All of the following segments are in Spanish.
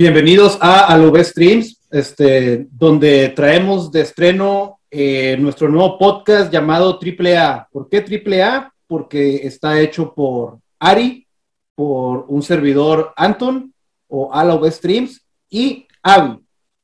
Bienvenidos a Alube Streams, este, donde traemos de estreno eh, nuestro nuevo podcast llamado AAA. ¿Por qué AAA? Porque está hecho por Ari, por un servidor Anton o Alube Streams y Avi.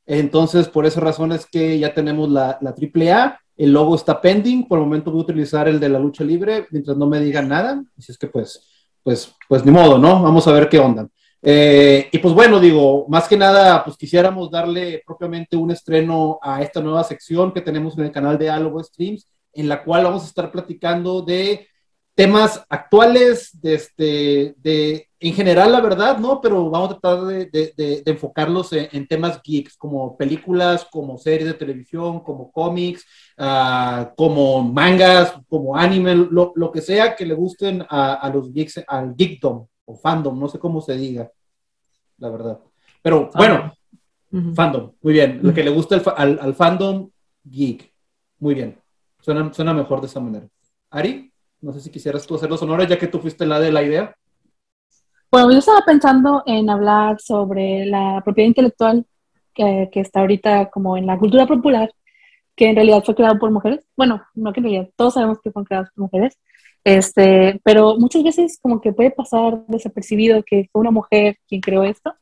Entonces, por esas razones que ya tenemos la, la AAA. El logo está pending. Por el momento voy a utilizar el de la lucha libre mientras no me digan nada. Así es que, pues, pues, pues ni modo, ¿no? Vamos a ver qué onda. Eh, y pues bueno, digo, más que nada, pues quisiéramos darle propiamente un estreno a esta nueva sección que tenemos en el canal de Aloe Streams, en la cual vamos a estar platicando de temas actuales, de, este, de en general, la verdad, ¿no? Pero vamos a tratar de, de, enfocarlos en, temas geeks, como películas, como series de televisión, como cómics, uh, como mangas, como anime, lo, lo, que sea que le gusten a, a los geeks, al geekdom o fandom, no sé cómo se diga, la verdad. Pero bueno, fandom, muy bien. Lo que le gusta al, al, fandom, geek. Muy bien. Suena, suena mejor de esa manera. Ari, no sé si quisieras tú hacer los honores, ya que tú fuiste la de la idea. Bueno, yo estaba pensando en hablar sobre la propiedad intelectual que, que, está ahorita como en la cultura popular, que en realidad fue creado por mujeres. Bueno, no que en realidad, todos sabemos que fueron creados por mujeres, este, pero muchas veces como que puede pasar desapercibido que fue una mujer quien creó esto.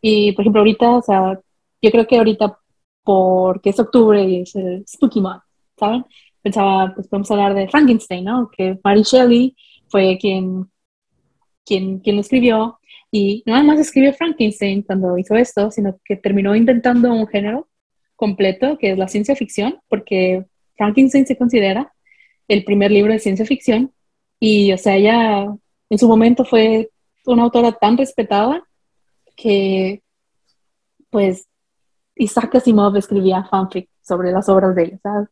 Y por ejemplo, ahorita, o sea, yo creo que ahorita, porque es octubre y es el Spooky Month, ¿saben? Pensaba, pues podemos hablar de Frankenstein, ¿no? Que Mary Shelley fue quien, quien, quien lo escribió. Y nada más escribió Frankenstein cuando hizo esto, sino que terminó inventando un género completo, que es la ciencia ficción, porque Frankenstein se considera el primer libro de ciencia ficción. Y, o sea, ella en su momento fue una autora tan respetada que, pues, Isaac Asimov escribía fanfic sobre las obras de ella, ¿sabes?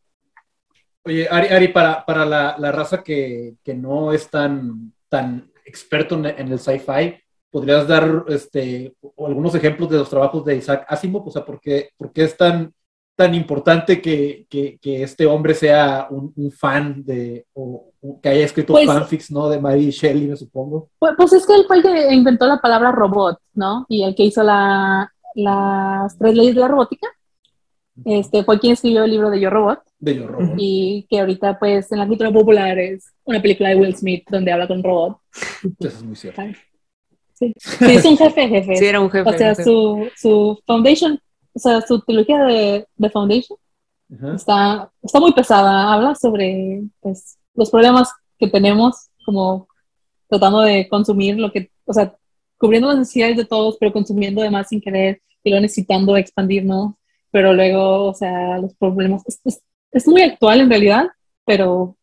Oye, Ari, Ari para, para la, la, raza que, que, no es tan, tan experto en, el sci-fi, ¿podrías dar este, algunos ejemplos de los trabajos de Isaac Asimov? O sea, ¿por qué, por qué es tan tan importante que, que, que este hombre sea un, un fan de, o, que haya escrito pues, fanfics, ¿no? De Mary Shelley, me supongo. Pues, pues, es que él fue el que inventó la palabra robot, ¿no? Y el que hizo la, las tres leyes de la robótica. Este, fue quien escribió el libro de Yo Robot. De Yo Robot. Y que ahorita, pues, en la cultura popular es una película de Will Smith donde habla con robot. Eso es muy cierto. Sí. sí, es un jefe, jefe. Sí, era un jefe. O sea, su, su foundation o sea, su trilogía de, The Foundation está, está muy pesada. Habla sobre pues, los problemas que tenemos, como tratando de consumir lo que, o sea, cubriendo las necesidades de todos, pero consumiendo además sin querer y lo necesitando expandirnos. Pero luego, o sea, los problemas. Es, es, muy actual en realidad, pero.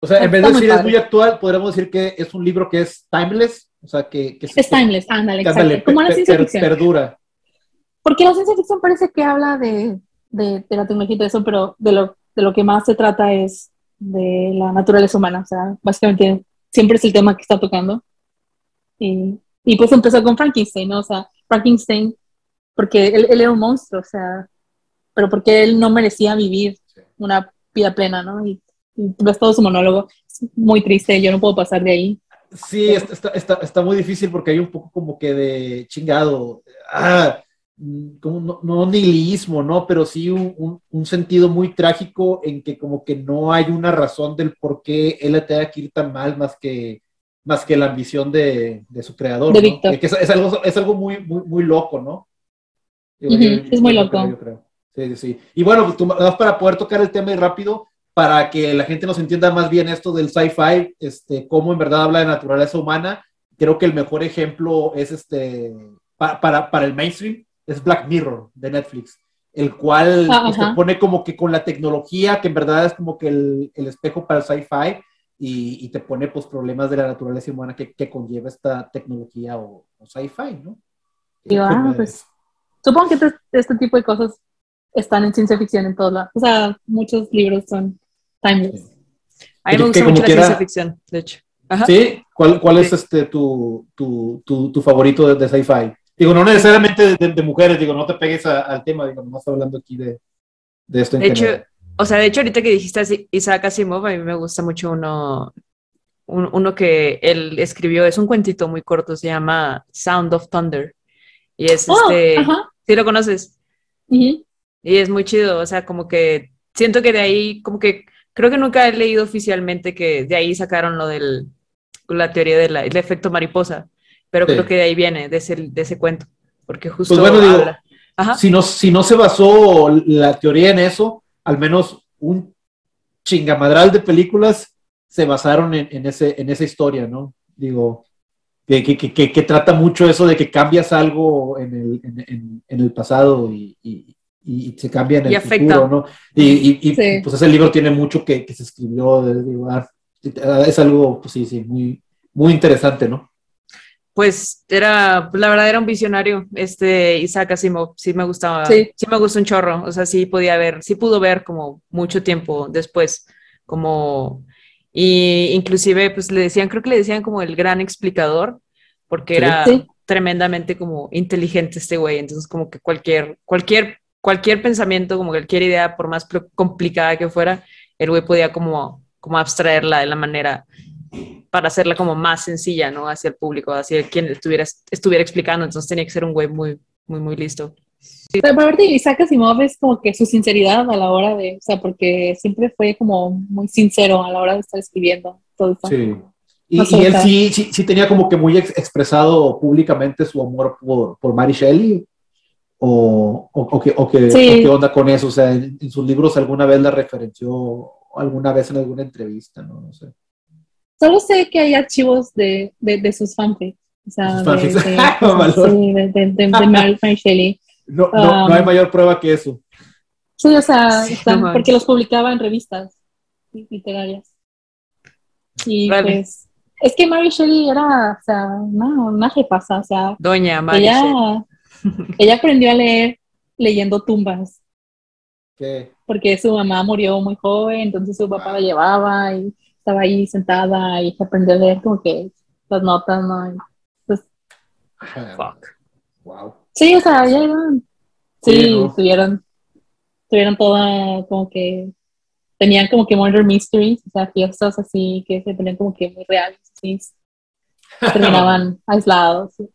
O sea, en vez de decir es muy actual, podríamos decir que es un libro que es timeless. O sea, que. que es timeless, ándale, la ciencia ficción. Perdura. Porque la ciencia ficción parece que habla de, de, la tecnología y de eso, pero de lo, de lo que más se trata es de la naturaleza humana. O sea, básicamente siempre es el tema que está tocando. Y, y pues empezó con Frankenstein, ¿no? O sea, Frankenstein, porque él, él, era un monstruo, o sea, pero porque él no merecía vivir una vida plena, ¿no? Y, y ves todo su monólogo, es muy triste, yo no puedo pasar de ahí. Sí, está, está, está, muy difícil porque hay un poco como que de chingado. Ah, como no, no, nihilismo, ¿no? Pero sí un, un, sentido muy trágico en que como que no hay una razón del por qué él tenga que ir tan mal más que, más que la ambición de, de su creador. De Víctor. Es, es, algo, es algo muy, muy, muy loco, ¿no? es muy loco. Yo creo. Sí, sí. Y bueno, pues, para poder tocar el tema y rápido, para que la gente nos entienda más bien esto del sci-fi, este, cómo en verdad habla de naturaleza humana, creo que el mejor ejemplo es este, para, para, para el mainstream, es Black Mirror de Netflix, el cual ah, pues, pone como que con la tecnología, que en verdad es como que el, el espejo para el sci-fi, y, y, te pone pues problemas de la naturaleza humana que, que conlleva esta tecnología o, sci-fi, ¿no? Y ah, pues, supongo que este, este, tipo de cosas están en ciencia ficción en todos lados. O sea, muchos libros son timeless. A mí me gusta mucho la ciencia ficción, de hecho. ¿Sí? ¿Cuál, cuál es este tu, tu, tu, tu favorito de, de sci-fi? Digo, no necesariamente de, mujeres, digo, no te pegues al tema, digo, no estás hablando aquí de, de esto. En de hecho, o sea, de hecho, ahorita que dijiste Isaac Asimov, a mí me gusta mucho uno, uno que él escribió, es un cuentito muy corto, se llama Sound of Thunder. Y es Oh, este, ajá. ¿sí lo conoces? Ujú. Y es muy chido, o sea, como que siento que de ahí, como que creo que nunca he leído oficialmente que de ahí sacaron lo del, la teoría del efecto mariposa, pero Sí. creo que de ahí viene, de ese, de ese cuento, porque justo Pues bueno, digo. Ajá. Si no, si no se basó la teoría en eso, al menos un chingamadral de películas se basaron en, en ese, en esa historia, ¿no? Digo, que, que, que- que- trata mucho eso de que cambias algo en el, en, en- en el pasado y, y- y se cambia en el Y futuro, ¿no? Y, y- y, Sí. pues ese libro tiene mucho que, que se escribió, de- digo, ah, es algo, pues sí, sí, muy, muy interesante, ¿no? Pues era, pues, la verdad era un visionario, este Isaac Asimov, sí me gustaba, Sí. sí. me gustó un chorro, o sea, sí podía ver, sí pudo ver como mucho tiempo después, como, y inclusive pues le decían, creo que le decían como el gran explicador, porque era Sí. tremendamente como inteligente este güey, entonces como que cualquier, cualquier, cualquier pensamiento, como cualquier idea, por más pl- complicada que fuera, el güey podía como, como abstraerla de la manera para hacerla como más sencilla, ¿no? Hacia el público, hacia quien estuviera, estuviera explicando. Entonces tenía que ser un güey muy, muy, muy listo. Pero aparte, Isaac Asimov es como que su sinceridad a la hora de, o sea, porque siempre fue como muy sincero a la hora de estar escribiendo todo esto. Sí. Y, y él o sea- sí, sí, sí tenía como que muy ex- expresado públicamente su amor por, por Mary Shelley. O, o, o qué, o qué- Sí. o qué onda con eso. O sea, en, en sus libros alguna vez la referenció, alguna vez en alguna entrevista, ¿no? No sé. Solo sé que hay archivos de, de, de sus fanfics. O sea, Sus de, fanfics. de- sí, de, de, de- de Mary, Mary Shelley. No, no, Um, no hay mayor prueba que eso. Sí, o sea, Sí, están- no manches. porque los publicaba en revistas literarias. Y Vale. pues, es que Mary Shelley era, o sea, una, una jefasa, o sea, Doña María. ella, ella aprendió a leer leyendo tumbas, Que, porque su mamá murió muy joven, entonces su papá la llevaba y estaba ahí sentada y aprendió a leer como que las notas, ¿no? Y, pues, Fuck. wow. sí, o sea, ya eran, sí, Sí, ¿no? tuvieron, tuvieron toda como que, tenían como que murder mysteries, o sea, fiestas así que se ponían como que muy reales, así, terminaban aislados. sí.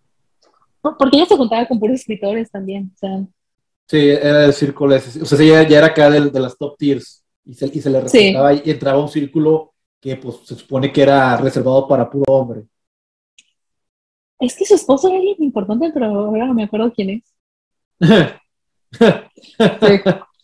Por- Porque ella se juntaba con puros escritores también, o sea, Sí, era el círculo ese. O sea, sí, ya, era acá del- de, las top tiers. Y se, y se le Sí. respetaba y entraba a un círculo que pues se supone que era reservado para puro hombre. es que su esposo era alguien importante, pero ahora no me acuerdo quién es. Sí,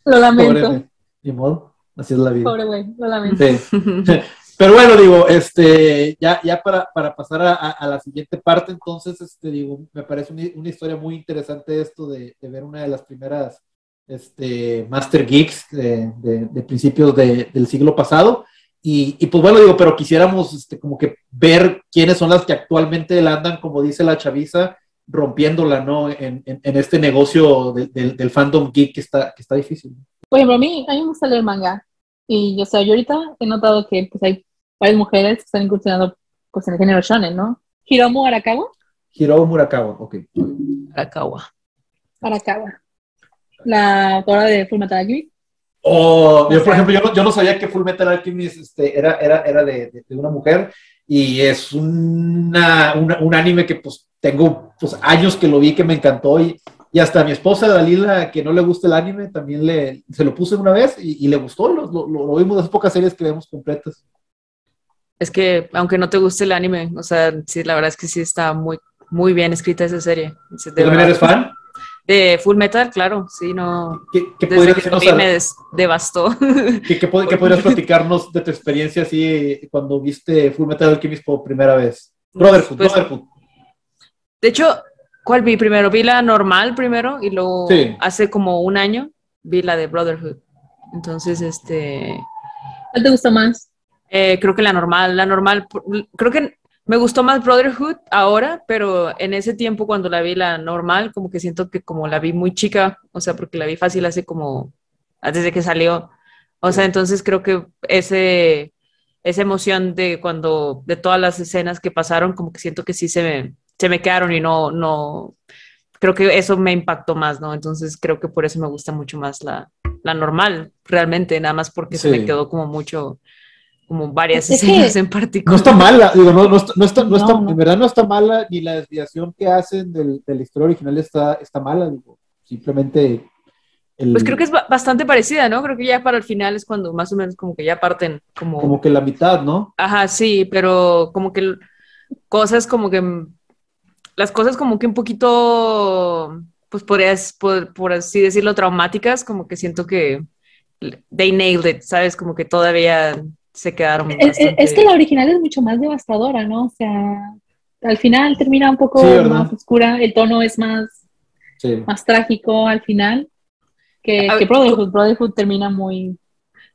lo lamento. Pobre, ni modo, así es la vida. Pobre güey, lo lamento. Sí. Pero bueno, digo, este, ya, ya para, para pasar a, a- a la siguiente parte, entonces, este, digo, me parece una, una historia muy interesante esto de, de ver una de las primeras este, Master Geeks de, de- de principios de- del siglo pasado. Y, y, pues bueno, digo, pero quisiéramos este, como que ver quiénes son las que actualmente la andan, como dice la chaviza, rompiéndola, ¿no? En, en- en este negocio de- del- del fandom geek que está, que está difícil. Por ejemplo, a mí, a mí me gusta leer manga. Y, o sea, yo ahorita he notado que pues, hay varias mujeres que están incursionando pues, en el género shonen, ¿no? Hiromu Arakawa. Hiro Murakawa, ok. Arakawa. Arakawa. La autora de Full Metal Alchemist. Oh, yo, por ejemplo, yo no, yo no sabía que Full Metal Alchemist este, era, era, era de, de- de una mujer y es una, una- un anime que pues tengo pues, años que lo vi, que me encantó y, y hasta a mi esposa Dalila, que no le gusta el anime, también le, se lo puse una vez y, y le gustó, lo, lo, lo vimos de esas pocas series que vemos completas. Es que, aunque no te guste el anime, o sea, sí, la verdad es que sí está muy, muy bien escrita esa serie. ¿Tú también eres fan? De Full Metal, claro, sí, no. ¿Qué, qué Desde podrías que vi al- me des- devastó. qué- qué pod- qué podrías platicarnos de tu experiencia así cuando viste Full Metal Alchemist por primera vez? Brotherhood, Pues, Brotherhood. De hecho, ¿cuál vi primero? Vi la normal primero y luego Sí. hace como un año vi la de Brotherhood. Entonces, este, ¿Cuál te gusta más? eh, creo que la normal, la normal, creo que me gustó más Brotherhood ahora, pero en ese tiempo cuando la vi la normal, como que siento que como la vi muy chica, o sea, porque la vi fácil hace como, desde que salió. O sea, entonces creo que ese, esa emoción de cuando, de todas las escenas que pasaron, como que siento que sí se me, se me quedaron y no, no, creo que eso me impactó más, ¿no? Entonces creo que por eso me gusta mucho más la, la normal, realmente, nada más porque se me quedó como mucho, como varias Es que- escenas en particular. No está mala, digo, no, no está, no está, no No, está- en verdad no está mala, ni la desviación que hacen del, de la historia original está, está mala, digo, simplemente el- Pues creo que es ba- bastante parecida, ¿no? Creo que ya para el final es cuando más o menos como que ya parten como... como que la mitad, ¿no? Ajá, sí, pero como que cosas como que... Las cosas como que un poquito, pues podrías, por, por así decirlo, traumáticas, como que siento que they nailed it, ¿sabes? Como que todavía se quedaron Es, bastante... es que la original es mucho más devastadora, ¿no? O sea, al final termina un poco Sí, más oscura, el tono es más, Sí. más trágico al final que, que Brotherhood. Brotherhood termina muy...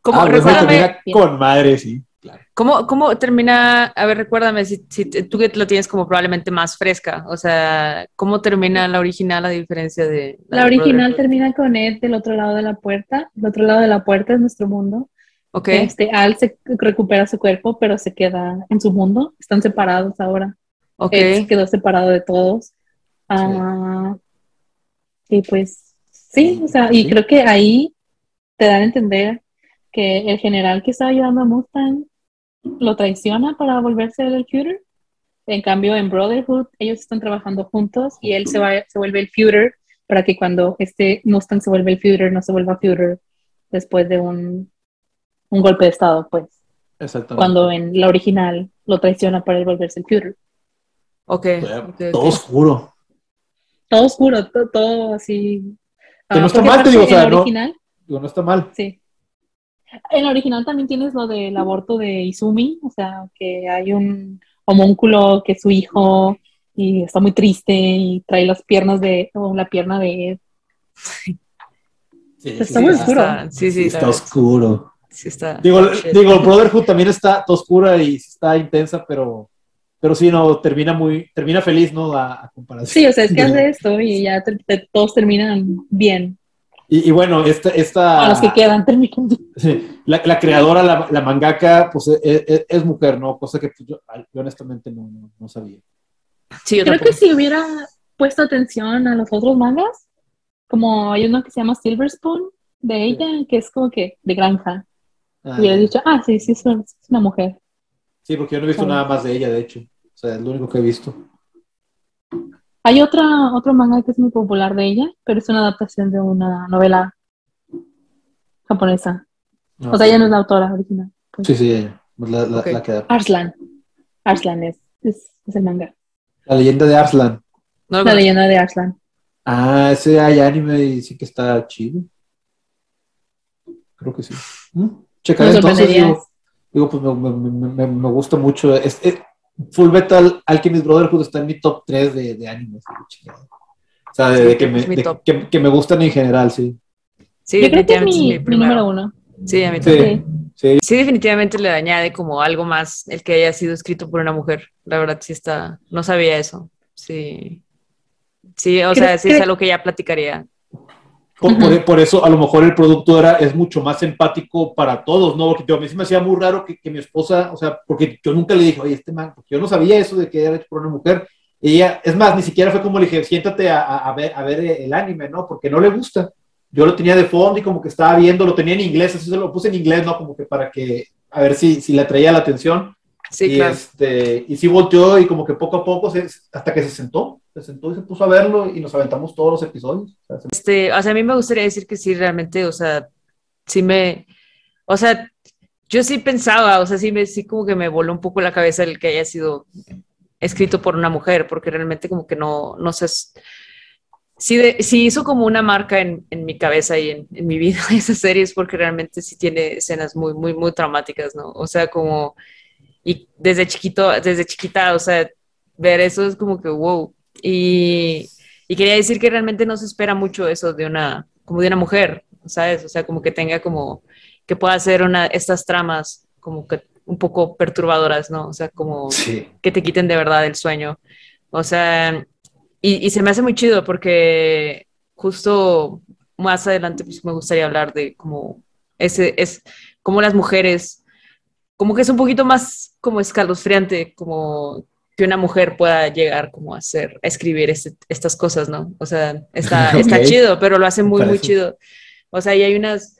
Como, Ah, termina con madre, sí, claro. ¿Cómo, cómo termina? A ver, recuérdame, si, si tú que lo tienes como probablemente más fresca, o sea, ¿cómo termina la original a diferencia de... La de original termina con Ed del otro lado de la puerta. El otro lado de la puerta es nuestro mundo. Ok, Este, Al se recupera su cuerpo, pero se queda en su mundo. Están separados ahora. ok. Ed se quedó separado de todos. Ah, y pues sí, o sea, y Sí. creo que ahí te dan a entender que el general que estaba ayudando a Mustang lo traiciona para volverse el Führer. En cambio, en Brotherhood, ellos están trabajando juntos y él se, va, se vuelve el Führer para que cuando este Mustang se vuelve el Führer, no se vuelva Führer después de un, un golpe de estado, pues. Exactamente. Cuando en la original lo traiciona para él volverse el Führer. ok, ok. Todo oscuro. Todo oscuro, to- todo, así. Que no Ah, está mal, te digo, o sea, no- original, Digo, no está mal. sí. En la original también tienes lo del aborto de Izumi, o sea, que hay un homúnculo que es su hijo y está muy triste y trae las piernas de, o la pierna de Ed. Sí, Está muy oscuro. está- sí, sí, está oscuro. Sí está. Digo, digo, Brotherhood también está oscura y está intensa, pero, pero sí, no, termina muy, termina feliz, ¿no? A, a comparación. Sí, o sea, es que hace esto y ya te- te- todos terminan bien. Y, y bueno, esta, esta A los que quedan terminan bien. sí, la, la creadora, la, la mangaka, pues es, es- es mujer, ¿no? Cosa que pues, yo, yo honestamente no, no, no sabía. Sí, yo Creo tampoco. que si hubiera puesto atención a los otros mangas, como hay uno que se llama Silver Spoon de ella, que es como que de granja. Ah, Hubiera dicho, ah, sí, sí, es una, es una mujer. Sí, porque yo no he visto nada más de ella, de hecho. O sea, es lo único que he visto. Hay otra, otro manga que es muy popular de ella, pero es una adaptación de una novela japonesa. O sea, ella no es la autora original. pues. Sí, sí, ella. Pues La, la, Ok. la que- Arslan. Arslan es, es, es el manga. la leyenda de Arslan. No La leyenda de Arslan. Ah, ese hay anime y sí que está chido. Creo que sí. ¿Mm? Checaré entonces, digo, digo, pues me, me- me- me gusta mucho. Es, es- Full Metal Alchemist Brotherhood está en mi top 3 de, de animes. O sea, de, Sí, de que, me, de top. que, que me gustan en general, sí. Sí, Yo creo que es definitivamente mi, es mi número uno. Sí, a mí Sí. también. Sí. Sí, definitivamente le añade como algo más el que haya sido escrito por una mujer. La verdad, sí está. No sabía eso. Sí. Sí, o Creo- sea, sí es algo que ya platicaría. Por, por- Ujú. por eso, a lo mejor el producto era, es mucho más empático para todos, ¿no? Porque yo, a mí se me hacía muy raro que, que mi esposa, o sea, porque yo nunca le dije, oye, este man, porque yo no sabía eso de que era hecho por una mujer. Y ella, es más, ni siquiera fue como le dije, siéntate a, a- a ver, a ver el anime, ¿no? Porque no le gusta. Yo lo tenía de fondo y como que estaba viendo, lo tenía en inglés, así se lo puse en inglés, ¿no? Como que para que, a ver si, si le atraía la atención. Sí, y, claro. este, y sí volteó y como que poco a poco, se- hasta que se sentó, se sentó y se puso a verlo y nos aventamos todos los episodios. O sea, se- Este, o sea, a mí me gustaría decir que sí, realmente, o sea, sí me, o sea, yo sí pensaba, o sea, sí me, sí como que me voló un poco la cabeza el que haya sido escrito por una mujer, porque realmente como que no, no sé, sí, de- sí hizo como una marca en, en mi cabeza y en, en mi vida esa serie, es porque realmente sí tiene escenas muy, muy, muy traumáticas, ¿no? O sea, como, y desde chiquito, desde chiquita, o sea, ver eso es como que, wow, y... Y quería decir que realmente no se espera mucho eso de una, como de una mujer, ¿sabes? O sea, como que tenga como, que pueda hacer una, estas tramas como que un poco perturbadoras, ¿no? O sea, como Sí. que te quiten de verdad el sueño. O sea, y, y se me hace muy chido porque justo más adelante pues me gustaría hablar de como ese, es como las mujeres, como que es un poquito más como escalofriante, como que una mujer pueda llegar como a hacer, a escribir este- estas cosas, ¿no? O sea, está, está Ok. chido, pero lo hace muy, muy chido. O sea, y hay unas,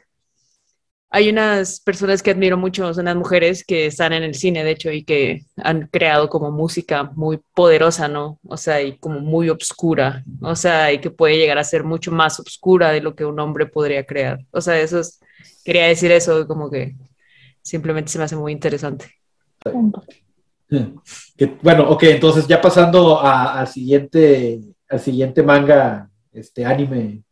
hay unas personas que admiro mucho, son las mujeres que están en el cine, de hecho, y que han creado como música muy poderosa, ¿no? O sea, y como muy obscura, o sea, y que puede llegar a ser mucho más obscura de lo que un hombre podría crear. O sea, eso es, quería decir eso, como que simplemente se me hace muy interesante. Que, bueno, ok, entonces ya pasando al siguiente, al siguiente manga, este anime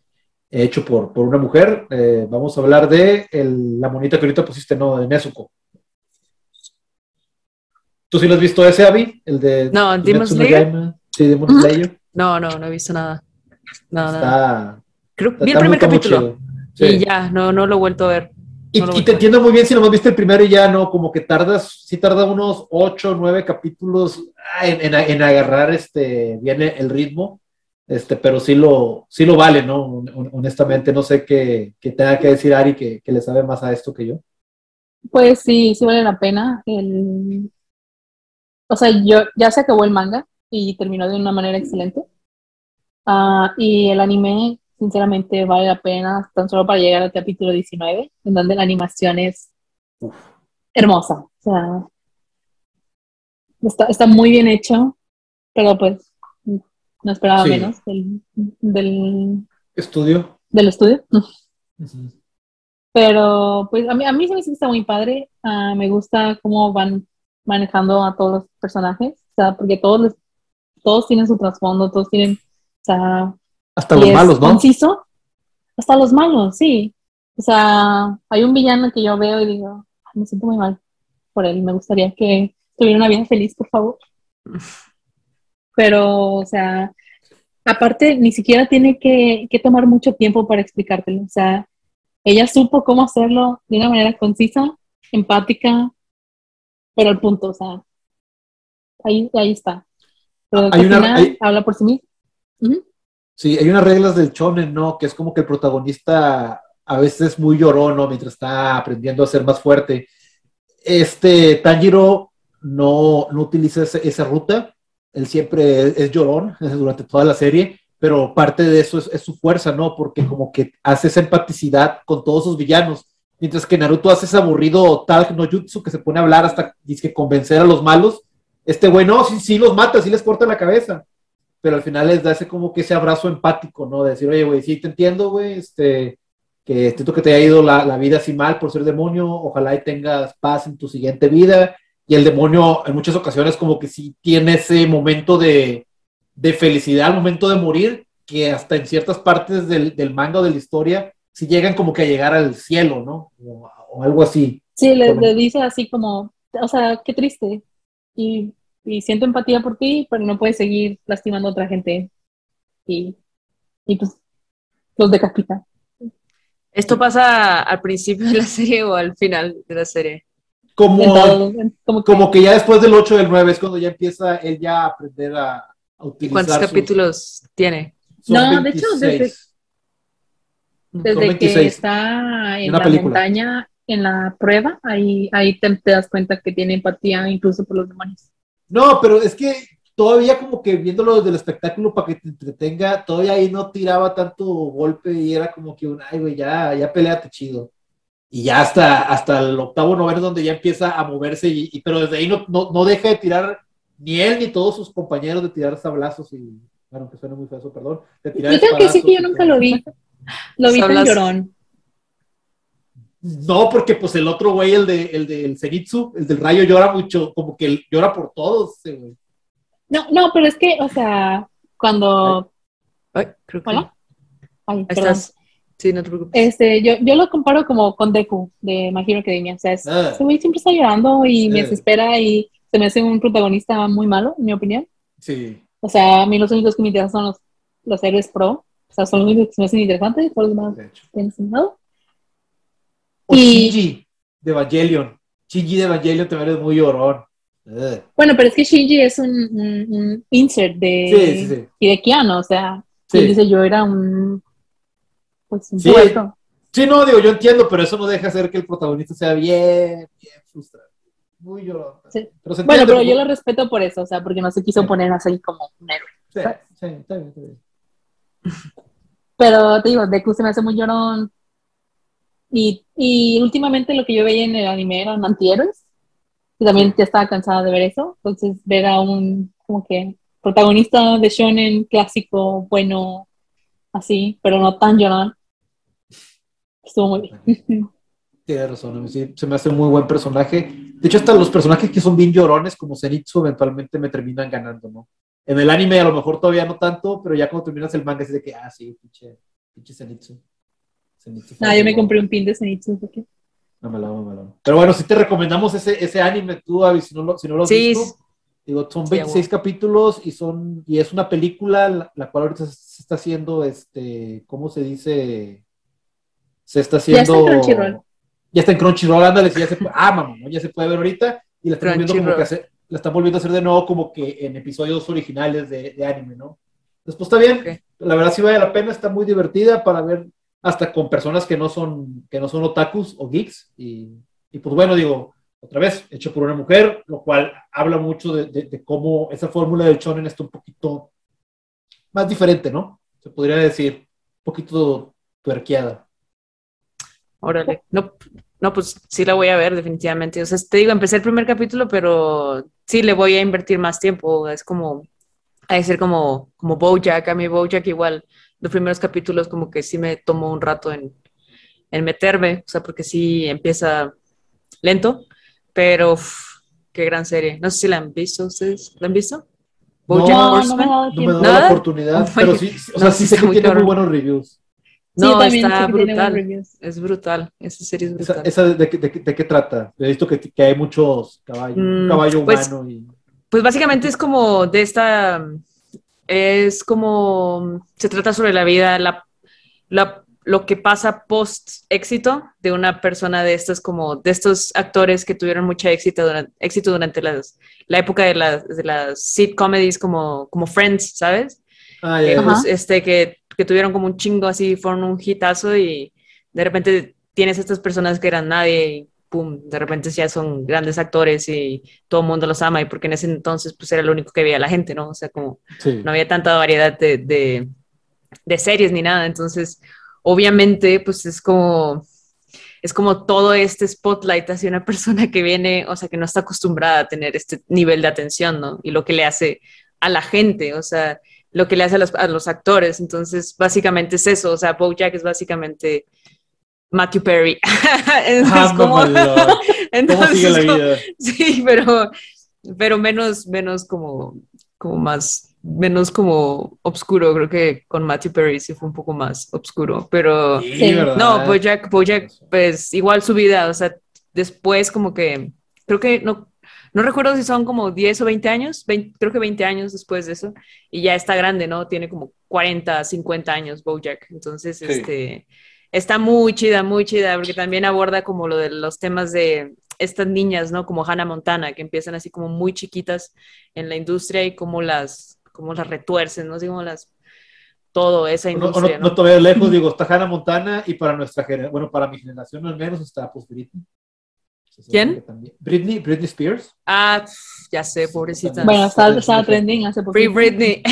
hecho por, por una mujer, eh, vamos a hablar de el, la monita que ahorita pusiste, no, de Nezuko. ¿Tú sí lo has visto ese, Abby? El de No, Demon Slayer. Sí, Demon Slayer. No, no, no he visto nada. No, Está, nada. Creo, está- vi el primer capítulo. Sí. y ya, no, no lo he vuelto a ver. Y, No y te entiendo muy bien si nomás viste el primero y ya no, como que tardas, sí tarda unos ocho, nueve capítulos ah, en, en- en agarrar este, bien el ritmo, este, pero sí lo, sí lo vale, ¿no? Hon- Honestamente, no sé qué, qué tenga que decir Ari que, que le sabe más a esto que yo. Pues sí, sí vale la pena. El... O sea, yo ya se acabó el manga y terminó de una manera excelente. Ah, y el anime, sinceramente, vale la pena tan solo para llegar al capítulo 19, en donde la animación es Uf. hermosa. O sea, está, está muy bien hecho, pero pues no esperaba Sí. menos del, del, Estudio. del estudio. Ujú. Pero pues a mí, a mí se me está muy padre. Ah, me gusta cómo van manejando a todos los personajes. O sea, porque todos, les- todos tienen su trasfondo, todos tienen, o sea, Hasta los malos, ¿no? conciso. Hasta los malos, sí. O sea, hay un villano que yo veo y digo, "Ay, me siento muy mal por él. Me gustaría que tuviera una vida feliz, por favor. Pero, o sea, aparte, ni siquiera tiene que, que tomar mucho tiempo para explicártelo. O sea, ella supo cómo hacerlo de una manera concisa, empática, pero al punto, o sea, ahí, ahí está. Pero Hay una- final hay- habla por sí mismo. Sí, hay unas reglas del shonen, ¿no? Que es como que el protagonista a veces es muy llorón, ¿no? Mientras está aprendiendo a ser más fuerte. Este Tanjiro no, no utiliza esa ruta. Él siempre es, llorón durante toda la serie, pero parte de eso es, su fuerza, ¿no? Porque como que hace esa empaticidad con todos sus villanos. Mientras que Naruto hace ese aburrido tal no jutsu que se pone a hablar hasta que convencer a los malos. Este güey, no, sí, sí los mata, sí les corta la cabeza pero al final les da ese como que ese abrazo empático, ¿no? De decir, oye, güey, sí te entiendo, güey, este, que siento que te haya ido la, la vida así mal por ser demonio, ojalá y tengas paz en tu siguiente vida, y el demonio en muchas ocasiones como que sí tiene ese momento de, de felicidad al momento de morir, que hasta en ciertas partes del, del manga o de la historia, sí llegan como que a llegar al cielo, ¿no? O, o algo así. Sí, le, le dice así como, o sea, qué triste. Y, y siento empatía por ti, pero no puedes seguir lastimando a otra gente. Y, y pues los decapita. ¿Esto pasa al principio de la serie o al final de la serie? Como, En todo, en- como que- como que ya después del 8 del 9 es cuando ya empieza él ya a aprender a, a ¿Y utilizar cuántos sus- capítulos tiene? Son No, de hecho, 26. desde- Desde que 26. está en la película. montaña, en la prueba, ahí, ahí te, te das cuenta que tiene empatía incluso por los demonios. No, pero es que todavía como que viéndolo desde el espectáculo para que te entretenga, todavía ahí no tiraba tanto golpe y era como que un, ay, güey, ya, ya peleate chido. Y ya hasta, hasta el octavo noveno donde ya empieza a moverse, y, y- pero desde ahí no, no, no deja de tirar ni él ni todos sus compañeros de tirar sablazos y, bueno, que suena muy feo, perdón. De tirar Yo tengo que decir que yo nunca lo vi. Lo vi tan llorón. No, porque pues el otro güey, el de el del Zenitsu, el del rayo llora mucho, como que llora por todos, güey. No, no, pero es que, o sea, cuando... Ay, creo que ¿Hola? Ay, estás. Sí, no te preocupes. Este, yo, yo lo comparo como con Deku de My Hero Academia. O sea, es- Ah. ese güey siempre está llorando y me desespera y se me hace un protagonista muy malo, en mi opinión. Sí. O sea, a mí los únicos que me interesan son los, los héroes pro. O sea, son los únicos que se me hacen interesantes, todos los demás De hecho. O Y- Shinji de Evangelion. Shinji de Evangelion también es muy llorón. Ugh. Bueno, pero es que Shinji es un, un- un insert de Sí, sí, sí. Hidekiano, o sea, Sí. él dice yo era un pues un Sí. Sí, no, digo, yo entiendo, pero eso no deja hacer que el protagonista sea bien, bien frustrado. Muy llorón. Sí. Pero se Bueno, pero yo lo respeto por eso, o sea, porque no se quiso Sí. poner así como un héroe. Sí, sí, está bien, está bien. Pero te digo, Deku se me hace muy llorón. Y, y últimamente lo que yo veía en el anime eran antihéroes. Y también ya estaba cansada de ver eso. Entonces, ver a un, como que, protagonista de shonen clásico, bueno, así, pero no tan llorón. Estuvo muy bien. Tienes razón, sí, se me hace un muy buen personaje. De hecho, hasta los personajes que son bien llorones, como Zenitsu, eventualmente me terminan ganando, ¿no? En el anime a lo mejor todavía no tanto, pero ya cuando terminas el manga es de que, ah, sí, pinche, pinche Zenitsu. Zenitsu Ah, yo me compré un pin de Zenitsu. porque- No me lo, no me lo. Pero bueno, sí te recomendamos ese, ese anime, tú, Avi, si no lo, si no lo has Sí, visto. Digo, son Sí, 26 capítulos y son y es una película la, la cual ahorita se, se está haciendo, este, ¿cómo se dice? Se está Ya está haciendo... en Crunchyroll. Ya está en Crunchyroll, ándale, ya se puede, ah, mamá, ¿no? ya se puede ver ahorita y la están volviendo como que hacer, la están volviendo a hacer de nuevo como que en episodios originales de, de anime, ¿no? Entonces, pues está bien, la verdad sí vale la pena, está muy divertida para ver hasta con personas que no son, que no son otakus o geeks y, y pues bueno, digo, otra vez, hecho por una mujer, lo cual habla mucho de, de- de cómo esa fórmula del shonen está un poquito más diferente, ¿no? Se podría decir, un poquito tuerqueada. Órale. No, no, pues sí la voy a ver definitivamente. O sea, te digo, empecé el primer capítulo, pero sí le voy a invertir más tiempo. Es como, hay que ser como, como Bojack. A mí Bojack igual, los primeros capítulos como que sí me tomó un rato en, en meterme. O sea, porque sí empieza lento, pero uf, qué gran serie. No sé si la han visto ustedes. ¿La han visto? No, no me dado No me da la oportunidad, Oh, pero sí, o sea, no, sí sí sé está que muy tiene muy buenos reviews. Sí, No, también está brutal. Es brutal. Esa serie es Esa, brutal. esa de, qué- de qué- de qué trata? He visto que, que hay muchos caballos, Mm, caballo pues, humano y... Pues básicamente es como de esta, es como, se trata sobre la vida, la, la- lo que pasa post éxito de una persona de estos como, de estos actores que tuvieron mucha éxito durante, éxito durante las, la época de las, de las sit comedies como, como Friends, ¿sabes? Ah, pues, este, que, que tuvieron como un chingo así, fueron un hitazo y de repente tienes estas personas que eran nadie y pum, de repente ya son grandes actores y todo el mundo los ama y porque en ese entonces pues era lo único que veía la gente, ¿no? O sea, como Sí. no había tanta variedad de, de, de series ni nada, entonces obviamente pues es como es como todo este spotlight hacia una persona que viene, o sea, que no está acostumbrada a tener este nivel de atención, ¿no? Y lo que le hace a la gente, o sea, lo que le hace a los, a los actores. Entonces, básicamente es eso, o sea, BoJack es básicamente Matthew Perry. es Ah, como- mamalón. ¿Cómo entonces, sigue la vida? Sí, pero, pero menos, menos como, como más, menos como obscuro. Creo que con Matthew Perry sí fue un poco más obscuro, pero Sí, no, Bojack, Bojack, pues igual su vida, o sea, después como que, creo que no, no recuerdo si son como 10 o 20 años, 20 creo que 20 años después de eso, y ya está grande, ¿no? Tiene como 40, 50 años Bojack, entonces, Sí. este, está muy chida, muy chida, porque también aborda como lo de los temas de estas niñas, ¿no? Como Hannah Montana, que empiezan así como muy chiquitas en la industria y cómo las, cómo las retuercen, ¿no? Así como las, todo, esa O no, no, industria, no ¿no? lejos, digo, está Hannah Montana y para nuestra generación, bueno, para mi generación al menos está pues Britney. ¿Quién? Britney, Britney Spears. Ah, ya sé, pobrecita. Bueno, Está estaba, estaba trending. hace poco. Free Britney.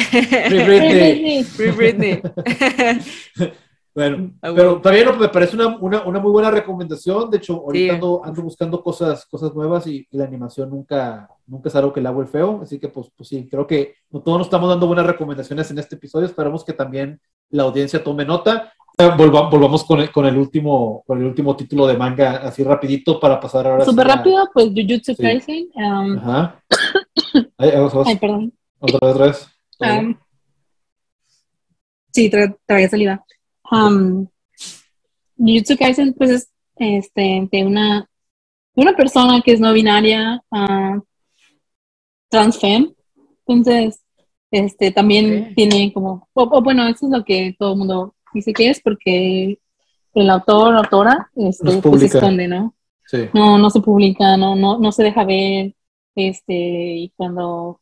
Free Britney. Free Britney. Bueno, Ah, pero también me parece una, una, una muy buena recomendación. De hecho, ahorita Sí. ando, ando buscando cosas, cosas nuevas y, y la animación nunca, nunca es algo que le hago el feo. Así que, pues, pues sí, creo que todos nos estamos dando buenas recomendaciones en este episodio. Esperamos que también la audiencia tome nota. Eh, volva- volvamos con el, con, el último, con el último título de manga, así rapidito para pasar ahora. Súper a- rápido, pues Jujutsu Sí. Kaisen. um, Ajá. Ay, ay, vamos, ay, perdón. otra vez, otra vez. Um, sí, tra traía salida. Um, Jujutsu Kaisen, pues es este, de una, de una persona que es no binaria, ah, transfem. Entonces, este, también tiene como, o, o bueno, eso es lo que todo el mundo dice que es, porque el autor o autora este, No se pues, se publica. esconde, ¿no? Sí. no, no se publica, no, no, no se deja ver, este, y cuando,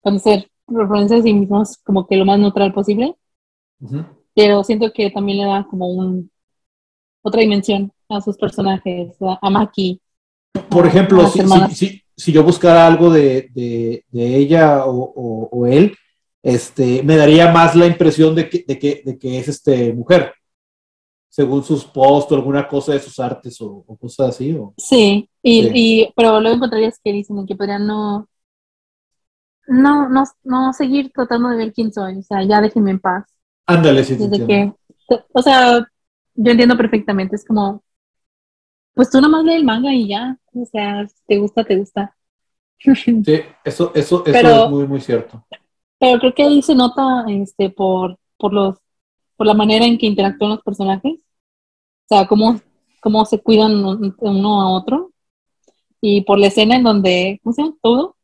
cuando se referencia a sí mismos como que lo más neutral posible, Ujú. Pero siento que también le da como un, otra dimensión a sus personajes, a, Maki. Por ejemplo, a si, si, yo buscara algo de, de- de ella o, o- o él, este, me daría más la impresión de que, de que, de que es este, mujer. según sus posts o alguna cosa de sus artes o, cosas así. ¿o? Sí, y, y, pero luego encontrarías que dicen que podrían no, no, no, no seguir tratando de ver quién soy, o sea, ya déjenme en paz. Ándale, sí. Desde que, o sea, yo entiendo perfectamente, es como, pues tú nomás lee el manga y ya, o sea, te gusta, te gusta. Sí, eso, eso, eso es muy, muy cierto. Pero creo que ahí se nota, este, por, por los, por la manera en que interactúan los personajes, o sea, cómo, cómo se cuidan uno a otro, y por la escena en donde, ¿cómo se llama? Todo,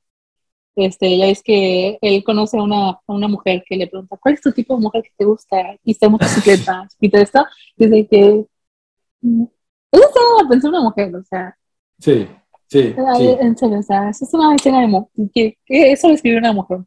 este, ya es que él conoce a una, a una mujer que le pregunta, ¿cuál es tu tipo de mujer que te gusta? Y está en motocicleta, y todo esto, dice que mm, él está pensar una mujer, o sea. Sí, sí, sí. En serio, o sea, eso es una escena de que, que eso lo escribió una mujer.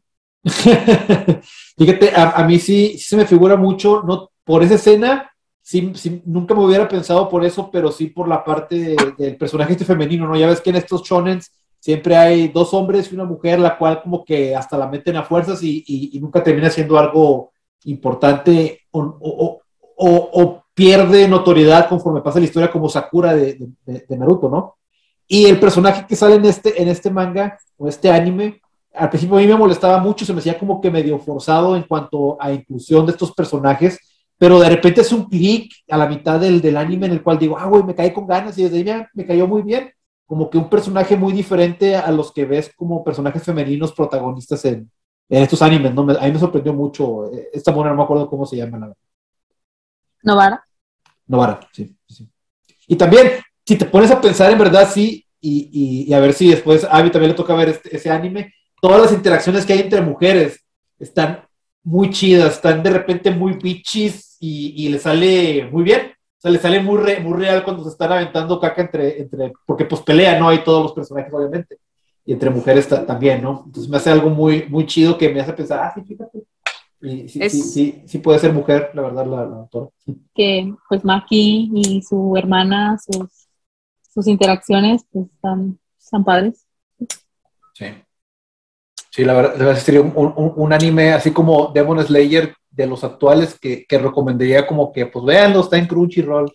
Fíjate, a, a, mí sí, sí se me figura mucho, no por esa escena, sí, sí, nunca me hubiera pensado por eso, pero sí por la parte del personaje este femenino, ¿no? Ya ves que en estos shonens siempre hay dos hombres y una mujer, la cual como que hasta la meten a fuerzas y, y, nunca termina siendo algo importante o, o, pierde notoriedad conforme pasa la historia como Sakura de, de, Naruto, ¿no? Y el personaje que sale en este, en este manga o este anime, al principio a mí me molestaba mucho, se me hacía como que medio forzado en cuanto a inclusión de estos personajes, pero de repente es un clic a la mitad del, del anime en el cual digo, ah, güey, me caí con ganas y desde ahí me, me cayó muy bien como que un personaje muy diferente a los que ves como personajes femeninos protagonistas en, estos animes, ¿no? a mí me sorprendió mucho. Eh, esta mujer no me acuerdo cómo se llama. La Novara. Novara, sí, sí. Y también, si te pones a pensar en verdad, sí, y, a ver si después a Abby también le toca ver este, ese anime, todas las interacciones que hay entre mujeres están muy chidas, están de repente muy bitches y, y le sale muy bien le sale muy, muy real cuando se están aventando caca entre, entre, porque pues pelea, ¿no? Hay todos los personajes, obviamente. Y entre mujeres también, ¿no? Entonces me hace algo muy, muy chido que me hace pensar, ah, sí, fíjate. Y sí, sí, sí, sí, puede ser mujer, la verdad, la, la autora. Que pues Maki y su hermana, sus, sus interacciones, pues están, están padres. Sí. Sí, la verdad, sería un, un, un, anime así como Demon Slayer de los actuales que, que recomendaría como que, pues véanlo, está en Crunchyroll.